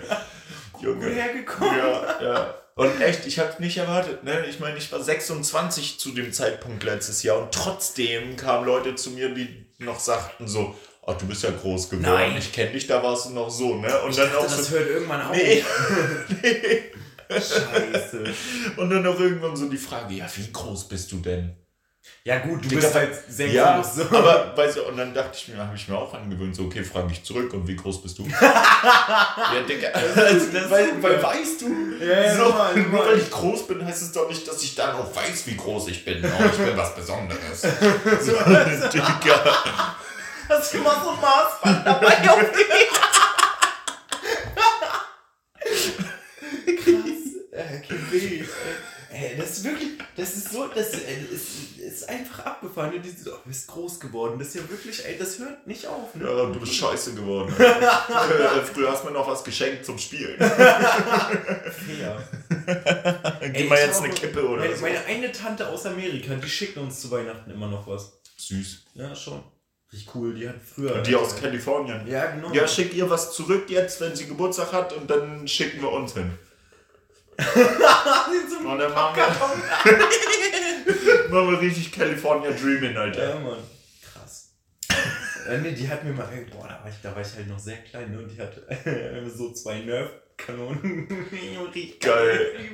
Speaker 2: Junge. Gut hergekommen.
Speaker 1: Ja, ja. Und echt, ich habe nicht erwartet, ne? Ich meine, ich war 26 zu dem Zeitpunkt letztes Jahr und trotzdem kamen Leute zu mir, die noch sagten so, ach, du bist ja groß geworden, Nein. ich kenne dich, da warst du noch so, ne?
Speaker 2: Und ich dann dachte, auch das so, hört irgendwann auf.
Speaker 1: Nee. [laughs] nee. Scheiße. Und dann auch irgendwann so die Frage, ja, wie groß bist du denn?
Speaker 2: Ja gut, du Digga, bist halt sehr
Speaker 1: ja, groß. So. [laughs] Aber weißt du, und dann dachte ich mir, habe ich mir auch angewöhnt, so okay, frage ich zurück und wie groß bist du? [laughs] ja, Digga, [laughs] also, weil, weil weißt du, ja, ja, so, normal, nur normal. weil ich groß bin, heißt es doch nicht, dass ich dann auch weiß, wie groß ich bin. Oh, ich bin was Besonderes. so,
Speaker 2: Digga. Hast du immer so ein Maßband dabei auf Krass. Äh. Ey, das ist wirklich, das ist so, das ist, ist einfach abgefahren. Und die so, oh, du bist groß geworden. Das ist ja wirklich, ey, das hört nicht auf.
Speaker 1: Ne? Ja, du bist scheiße geworden. Äh, [laughs] früher hast du mir noch was geschenkt zum Spielen. Fair. Gib mal jetzt eine Kippe oder
Speaker 2: meine, so. Meine eine Tante aus Amerika, die schickt uns zu Weihnachten immer noch was.
Speaker 1: Süß.
Speaker 2: Ja, schon. Richtig cool, die hat früher.
Speaker 1: Und die aus Kalifornien.
Speaker 2: Ja, genau.
Speaker 1: Ja, schick ihr was zurück jetzt, wenn sie Geburtstag hat und dann schicken wir uns hin. Und dann machen wir, machen wir richtig California Dreaming, Alter.
Speaker 2: Ja, Mann. Krass. äh, nee, die hat mir mal, boah, da war ich, da war ich halt noch sehr klein, ne? Und die hatte [laughs] so zwei Nerf-Kanonen. [laughs]
Speaker 1: Geil.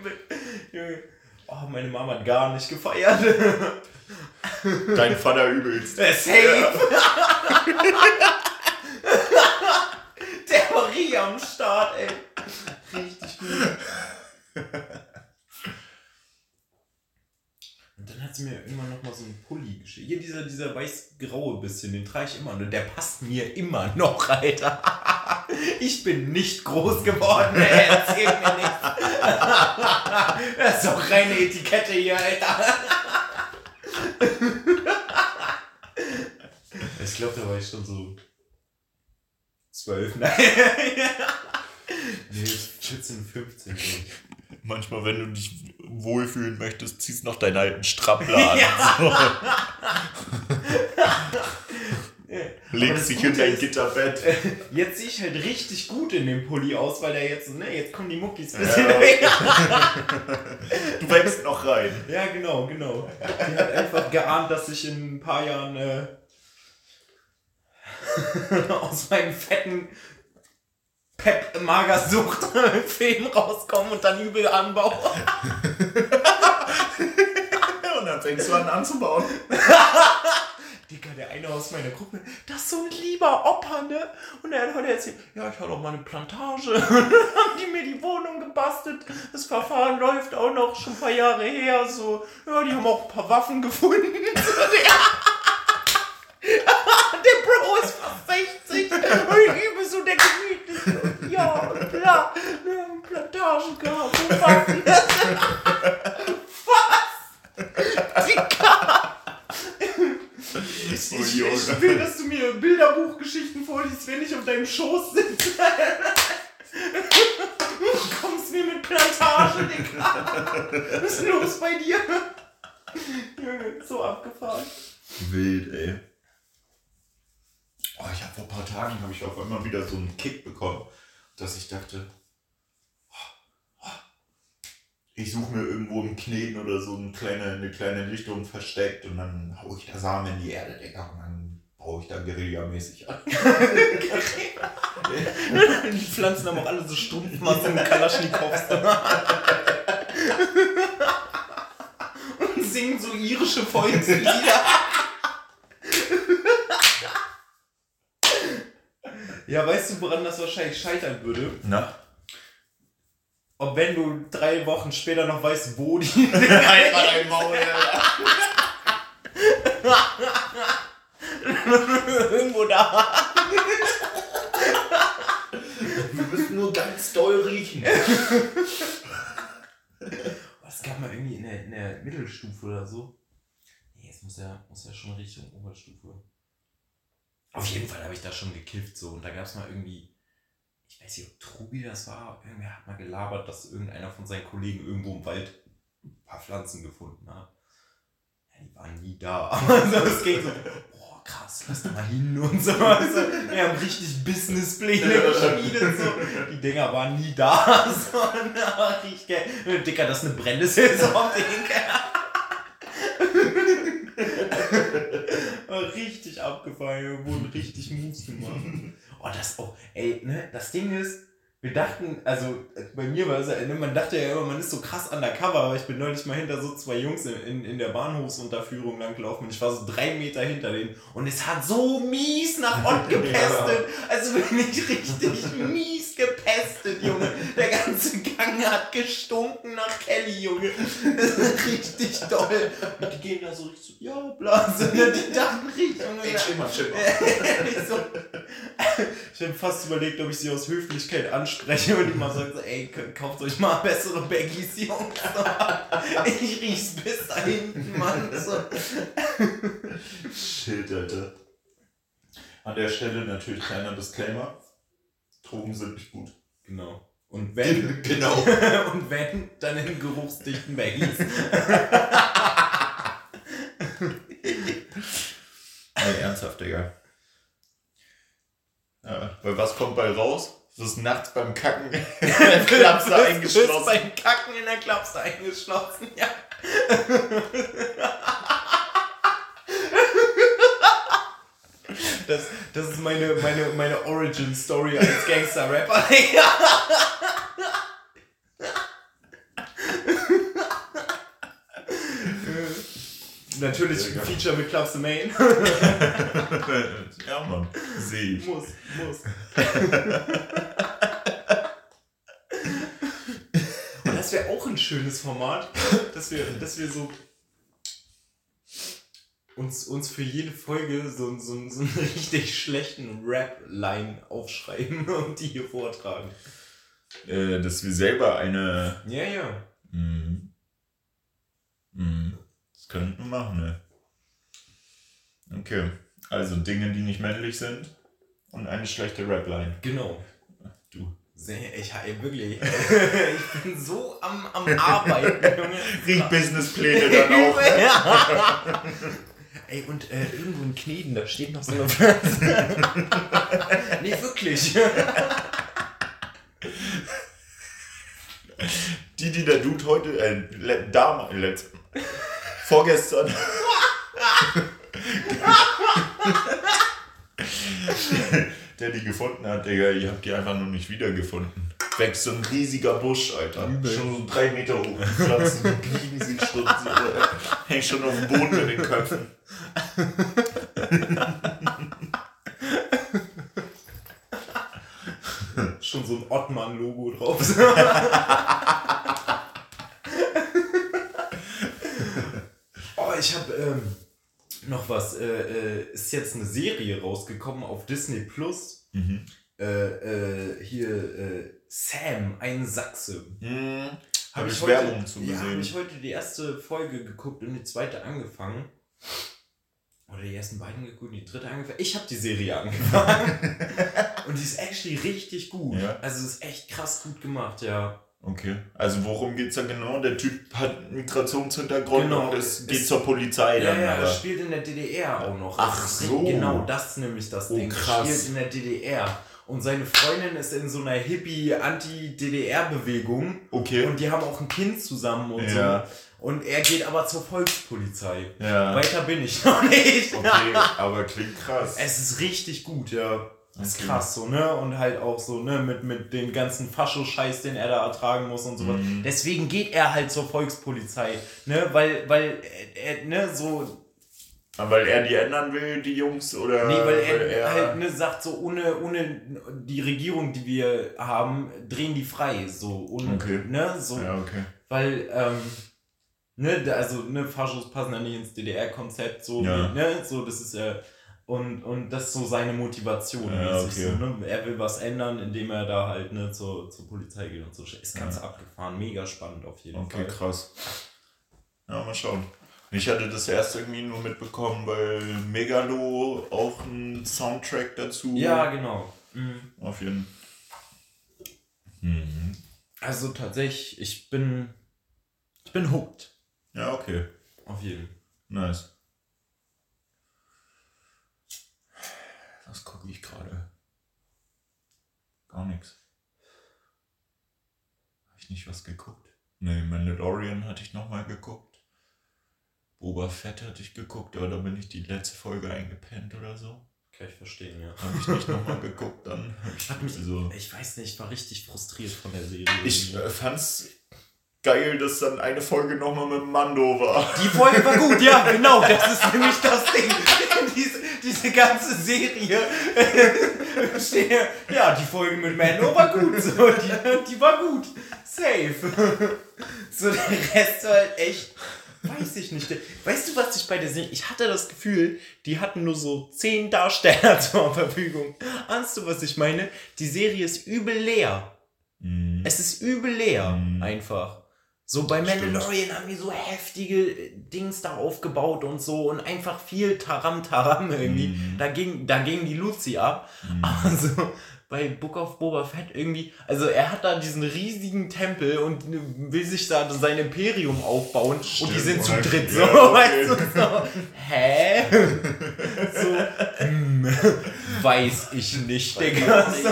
Speaker 2: Junge. Oh, meine Mama hat gar nicht gefeiert. [laughs]
Speaker 1: Dein Vater übelst.
Speaker 2: Der safe. Ja. Der war richtig am Start, ey. Richtig gut. [laughs] Und dann hat sie mir irgendwann noch mal so einen Pulli geschickt. Hier dieser, dieser weiß-graue bisschen, den trage ich immer und der passt mir immer noch, Alter. [laughs] Ich bin nicht groß geworden, ey. erzähl mir nichts. [laughs] Das ist doch reine Etikette hier, Alter. Ich glaube, da war ich schon so 12, nein. nee, 14, 15.
Speaker 1: Manchmal, wenn du dich wohlfühlen möchtest, ziehst noch deinen alten Strappler an. [laughs]
Speaker 2: Legst dich in dein Gitterbett. [laughs] Jetzt sehe ich halt richtig gut in dem Pulli aus, weil der jetzt, ne, jetzt kommen die Muckis ein bisschen ja. [laughs]
Speaker 1: du wächst noch rein.
Speaker 2: Ja, genau, genau. Die hat einfach geahnt, dass ich in ein paar Jahren äh, aus meinem fetten Pep Magersucht [laughs] Film rauskomme und dann übel anbaue. [laughs]
Speaker 1: und dann fängst du an anzubauen. [laughs]
Speaker 2: Digga, der eine aus meiner Gruppe, das ist so ein lieber Opa, ne? Und er hat erzählt, ja, ich hatte auch mal eine Plantage. Und dann haben die mir die Wohnung gebastelt. Das Verfahren läuft auch noch schon ein paar Jahre her. So, ja, die haben auch ein paar Waffen gefunden. der Bro ist fast 60 und ich übe so der gemütliche. Ja, bla, wir haben Plantagen gehabt und Waffen. Was? Digga! Ich, ich, ich, will, dass du mir Bilderbuchgeschichten vorliest, wenn ich auf deinem Schoß sitze. Du kommst mir mit Plantage, Digga. Was ist los bei dir? Junge, so abgefahren.
Speaker 1: Wild, ey. Vor ein paar Tagen habe ich auf einmal wieder so einen Kick bekommen, dass ich dachte, ich suche mir irgendwo im Kneten oder so eine kleine, eine kleine Lichtung versteckt und dann haue ich da Samen in die Erde, Digga, und dann baue ich da Guerilla-mäßig an.
Speaker 2: die Pflanzen haben auch alle so Strumpfmassen und Kalaschnikows. und singen so irische Volkslieder. Ja, weißt du, woran das wahrscheinlich scheitern würde? Na? ob wenn du drei Wochen später noch weißt, wo die. [laughs] Einfach dein Maul, Irgendwo da.
Speaker 1: Du müsst nur ganz doll riechen.
Speaker 2: Was gab mal irgendwie in der, in der Mittelstufe oder so? Nee, es muss ja, muss ja schon Richtung Oberstufe. Auf jeden Fall habe ich da schon gekifft so und da gab es mal irgendwie ich weiß nicht, ob Trubi das war, irgendwer hat mal gelabert, dass irgendeiner von seinen Kollegen irgendwo im Wald ein paar Pflanzen gefunden hat. Ja, die waren nie da. Aber [laughs] so, es ging so, boah, krass, lass da mal hin und so. Also, wir haben richtig Businesspläne geschmiedet. So. Die Dinger waren nie da. [laughs] So, na, richtig geil. Dicker, das ist eine Brennnessaison, Digga. [laughs] richtig abgefallen, wurden richtig Moves gemacht. Oh, das, oh, ey, ne, das Ding ist, wir dachten, also bei mir war es ja, ne, man dachte ja immer, man ist so krass undercover, aber ich bin neulich mal hinter so zwei Jungs in, in, in der Bahnhofsunterführung langgelaufen und ich war so drei Meter hinter denen und es hat so mies nach Ott [laughs] gepestet. Also bin ich richtig mies [laughs] gepestet, Junge. Der ganze Gang hat gestunken nach Kelly, Junge. Das ist richtig toll. Und die gehen da so richtig so, ja, blase. Die dachten richtig, Junge. Ey, schimmer, schimmer. ich, [laughs] so, ich habe fast überlegt, ob ich sie aus Höflichkeit anspreche und die mal sagt, so, ey, kauft euch mal bessere Baggies, Junge. Ich riech's bis da hinten, Mann. So.
Speaker 1: Shit, Alter. An der Stelle natürlich kleiner Disclaimer. Drogen sind nicht gut.
Speaker 2: Genau. Und wenn, [laughs] genau. [laughs] und wenn, dann in geruchsdichten Baggies. [laughs]
Speaker 1: Ey, ernsthaft, Digga. Ja, weil was kommt bei raus? Du bist nachts beim Kacken in der Klapse eingeschlossen. Du bist
Speaker 2: beim Kacken in der Klapse eingeschlossen, ja. Das, das ist meine, meine, meine Origin-Story als Gangster-Rapper. [laughs] Natürlich ein Feature mit Clubs the Main. [laughs]
Speaker 1: ja, Mann. Sehe ich.
Speaker 2: Muss, muss. [laughs] Und das wäre auch ein schönes Format, dass wir, dass wir so uns, uns für jede Folge so, so, so einen [laughs] richtig schlechten Rap-Line aufschreiben [laughs] und die hier vortragen.
Speaker 1: Äh, dass wir selber eine.
Speaker 2: Ja, ja.
Speaker 1: Mhm. Mhm. Das könnten wir machen, ne? Okay. Also Dinge, die nicht männlich sind. Und eine schlechte Rapline.
Speaker 2: Genau. Du. Ich, wirklich. [laughs] ich bin so am, am Arbeiten, Junge. Riech Businesspläne dann auch. Ne? Ja. Ey, und äh, irgendwo in Kneden, da steht noch so eine Pflanze. [laughs] nee, wirklich.
Speaker 1: Die, die der Dude heute, äh, damals, vorgestern. [laughs] [laughs] der die gefunden hat, Digga, ihr habt die einfach nur nicht wiedergefunden. Wächst so ein riesiger Busch, Alter. Übel. Schon so drei Meter hoch. Pflanzen liegen sich schon so, hängen schon auf dem Boden mit den Köpfen. [laughs]
Speaker 2: schon so ein Ottmann-Logo drauf. [laughs] oh, ich habe ähm, noch was. Äh, äh, ist jetzt eine Serie rausgekommen auf Disney Plus. Mhm. Äh, äh hier äh, Sam, ein Sachse. Mhm. Habe ich, ich Werbung zu gesehen. Ja, habe ich heute die erste Folge geguckt und die zweite angefangen. Oder die ersten beiden geguckt, die dritte angefangen. Ich habe die Serie angefangen. [laughs] und die ist actually richtig gut. Ja. Also es ist echt krass gut gemacht, ja.
Speaker 1: Okay. Also worum geht es da genau? Der Typ hat Migrationshintergrund genau, und es geht zur Polizei
Speaker 2: ja, dann. Ja, er spielt in der DDR auch noch. Ach so. Genau, das ist nämlich das oh, Ding. Krass. Er spielt in der DDR. Und seine Freundin ist in so einer Hippie-Anti-DDR-Bewegung. Okay. Und die haben auch ein Kind zusammen und ja. so. Und er geht aber zur Volkspolizei. Ja. Weiter bin ich noch nicht.
Speaker 1: Okay, [laughs] aber klingt krass.
Speaker 2: Es ist richtig gut, ja. Das ist krass so, ne? Und halt auch so, ne, mit, mit dem ganzen Fascho-Scheiß, den er da ertragen muss und sowas. Mhm. Deswegen geht er halt zur Volkspolizei, ne? Weil, weil er, ne, so.
Speaker 1: weil er die ändern will, die Jungs, oder? Nee, weil er,
Speaker 2: weil er halt, ne, sagt so, ohne, ohne die Regierung, die wir haben, drehen die frei, so, ohne, okay. ne? So, ja, okay. Weil, ähm, ne, also, ne, Faschos passen ja nicht ins DDR-Konzept, so, ja. ne? So, das ist ja und, und das ist so seine Motivation. Ja, okay. so, ne? Er will was ändern, indem er da halt ne, zur, zur Polizei geht und so. Ist ganz ja. abgefahren. Mega spannend auf jeden okay, Fall. Okay, krass.
Speaker 1: Ja, mal schauen. Ich hatte das erst irgendwie nur mitbekommen, weil Megalo auch einen Soundtrack dazu.
Speaker 2: Ja, genau. Mhm.
Speaker 1: Auf jeden
Speaker 2: Fall. Mhm. Also tatsächlich, ich bin. Ich bin hooked.
Speaker 1: Ja, okay.
Speaker 2: Auf jeden.
Speaker 1: Nice. Was gucke ich gerade? Gar nichts. Habe ich nicht was geguckt? Nee, Mandalorian hatte ich nochmal geguckt. Boba Fett hatte ich geguckt, aber da bin ich die letzte Folge eingepennt oder so.
Speaker 2: Kann ich verstehen, ja.
Speaker 1: Habe ich nicht nochmal geguckt, dann
Speaker 2: ich mich, [laughs] so. Ich weiß nicht, ich war richtig frustriert von der Serie.
Speaker 1: Ich äh, fand's geil, dass dann eine Folge nochmal mit Mando war.
Speaker 2: Die Folge war gut, ja, [laughs] genau. Das ist nämlich das Ding. [laughs] diese, diese ganze Serie. [laughs] ja, die Folge mit Mando war gut. So, die, die war gut. Safe. So, der Rest war halt echt. Weiß ich nicht. Weißt du, was ich bei der Serie. Ich hatte das Gefühl, die hatten nur so zehn Darsteller zur Verfügung. Ahnst du, was ich meine? Die Serie ist übel leer. Mm. Es ist übel leer. Mm. Einfach. So bei Mandalorian haben die so heftige äh, Dings da aufgebaut und so und einfach viel Taram Taram irgendwie. Mm. Da, ging, da ging die Lucy ab. Mm. [laughs] Also bei Book of Boba Fett irgendwie, also er hat da diesen riesigen Tempel und will sich da sein Imperium aufbauen Stimmt, und die sind zu dritt so, ja, [laughs] okay. weißt du, so, hä? [laughs] so, hm, weiß ich nicht, Digga. So, so,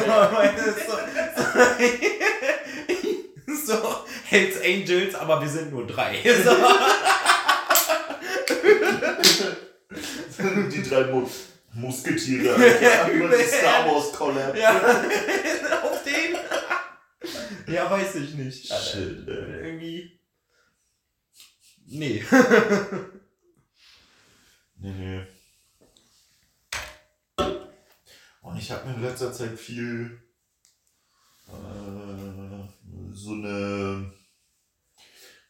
Speaker 2: so, so Hells Angels, aber wir sind nur drei. [laughs]
Speaker 1: die drei Mu Musketiere. [laughs] Über die Star Wars Collab.
Speaker 2: Ja, [laughs] auf den. Ja, weiß ich nicht. Shit. Irgendwie. Nee.
Speaker 1: nee, nee. Und ich habe mir in letzter Zeit viel äh, so eine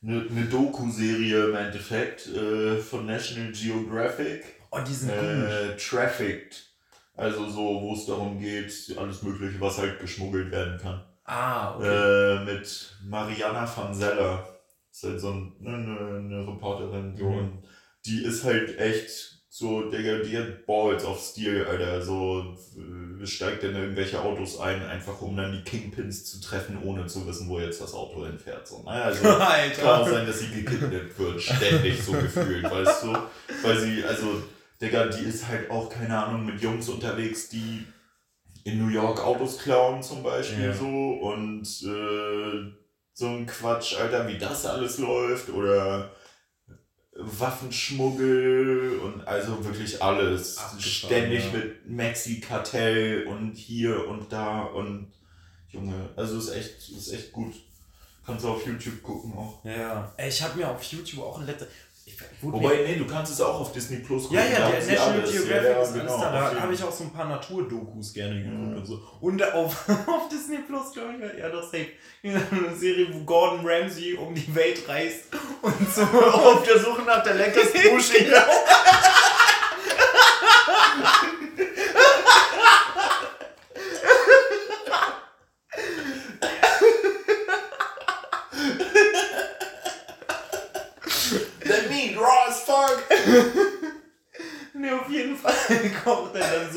Speaker 1: eine, eine Doku-Serie im Endeffekt äh, von National Geographic.
Speaker 2: Oh, die sind
Speaker 1: äh, gut. Trafficked. Also so, wo es darum geht, alles Mögliche, was halt geschmuggelt werden kann.
Speaker 2: Ah, okay.
Speaker 1: Äh, mit Mariana van Zeller. Ist halt so ein, ne, eine, eine Reporterin. So, mhm. und die ist halt echt So, Digga, die hat Balls auf Stil, Alter. So, äh, steigt in irgendwelche Autos ein, einfach um dann die Kingpins zu treffen, ohne zu wissen, wo jetzt das Auto hinfährt. So, naja, also [laughs] Alter. kann auch sein, dass sie gekidnappt wird, ständig so gefühlt, weißt du? Weil sie, also, Digga, die ist halt auch, keine Ahnung, mit Jungs unterwegs, die in New York Autos klauen zum Beispiel ja. so und äh, so ein Quatsch, Alter, wie das alles läuft oder Waffenschmuggel und also wirklich alles. Ständig ja. mit Mexi-Kartell und hier und da und Junge, also ist echt, ist echt gut. Kannst du auf YouTube gucken auch.
Speaker 2: Ja, ich habe mir auf YouTube auch ein letztes.
Speaker 1: Wobei, nee, du kannst es auch auf Disney Plus
Speaker 2: gucken. Ja, ja, der National Geographic ja, ja, ist genau, da. Da habe ich auch so ein paar Naturdokus gerne geguckt mhm. und so. Und auf, [laughs] auf Disney Plus, glaube ich, ja, das safe. Eine Serie, wo Gordon Ramsay um die Welt reist und so [laughs] auf der Suche nach der leckersten [laughs] Bushi. ne, auf jeden Fall kocht er dann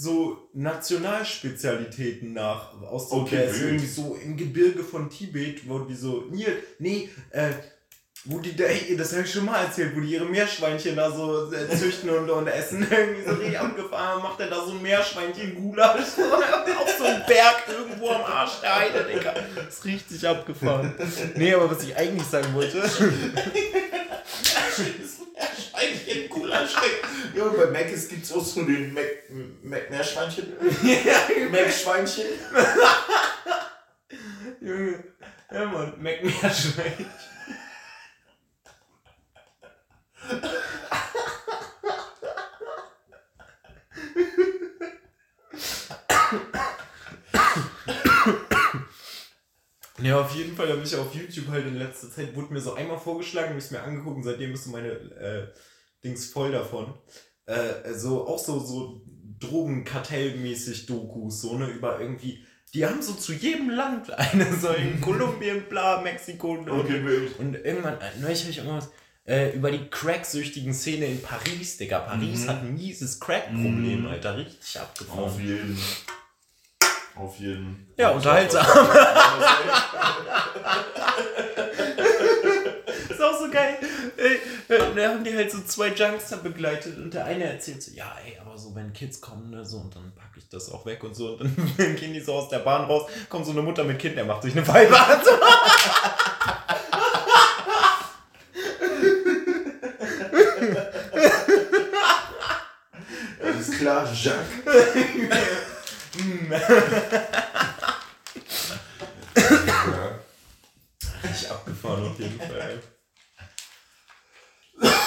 Speaker 2: so, Nationalspezialitäten nach. Aus so, okay, der ist irgendwie so im Gebirge von Tibet, wo die so, hier, nee, äh, wo die da, [laughs] das habe ich schon mal erzählt, wo die ihre Meerschweinchen da so äh, züchten und, und essen. [laughs] Irgendwie so richtig abgefahren, macht er da so ein Meerschweinchen-Gulasch [laughs] auf so einem Berg irgendwo am Arsch der Heide, Digga. Das ist richtig abgefahren. Nee, aber was ich eigentlich sagen wollte.
Speaker 1: Meerschweinchen Gulasch. Ja, bei Mc's gibt es auch so den Mac, Mac Meerschweinchen. [laughs] ja, Mac-Schweinchen. [laughs]
Speaker 2: Junge. Ja, Mann, Mac Meerschweinchen. Ja, auf jeden Fall habe ich auf YouTube halt in letzter Zeit, wurde mir so einmal vorgeschlagen, habe ich es mir angeguckt und seitdem ist so meine äh, Dings voll davon. Äh, so, auch so, so Drogenkartellmäßig Dokus, so, ne, über irgendwie, die haben so zu jedem Land [laughs] eine, so in Kolumbien, bla, Mexiko und, okay, und irgendwann, äh, neulich habe ich irgendwas, äh, über die cracksüchtigen Szene in Paris, Digga. Paris mhm. hat ein mieses Crack-Problem, mhm. Alter. Richtig abgefahren.
Speaker 1: Auf jeden. Auf jeden.
Speaker 2: Ja, unterhaltsam. [laughs] ist auch so geil. Da haben die halt so zwei Junkster begleitet und der eine erzählt so, ja, ey, aber so, wenn Kids kommen, ne, so, und dann packe ich das auch weg und so, und dann [laughs] gehen die so aus der Bahn raus, kommt so eine Mutter mit Kind, der macht sich eine Pfeife an. [laughs]
Speaker 1: Alles klar, Jacques.
Speaker 2: Richtig abgefahren auf jeden Fall.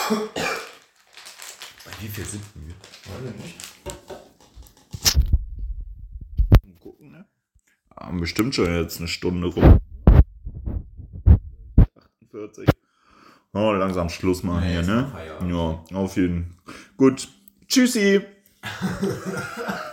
Speaker 2: Bei wie viel sind wir? Weiß ich nicht.
Speaker 1: Gucken, ne? Haben bestimmt schon jetzt eine Stunde rum. 48. Oh, langsam Schluss machen ja, hier, ne? Ja, auf jeden Fall. Gut. Tschüssi. [laughs]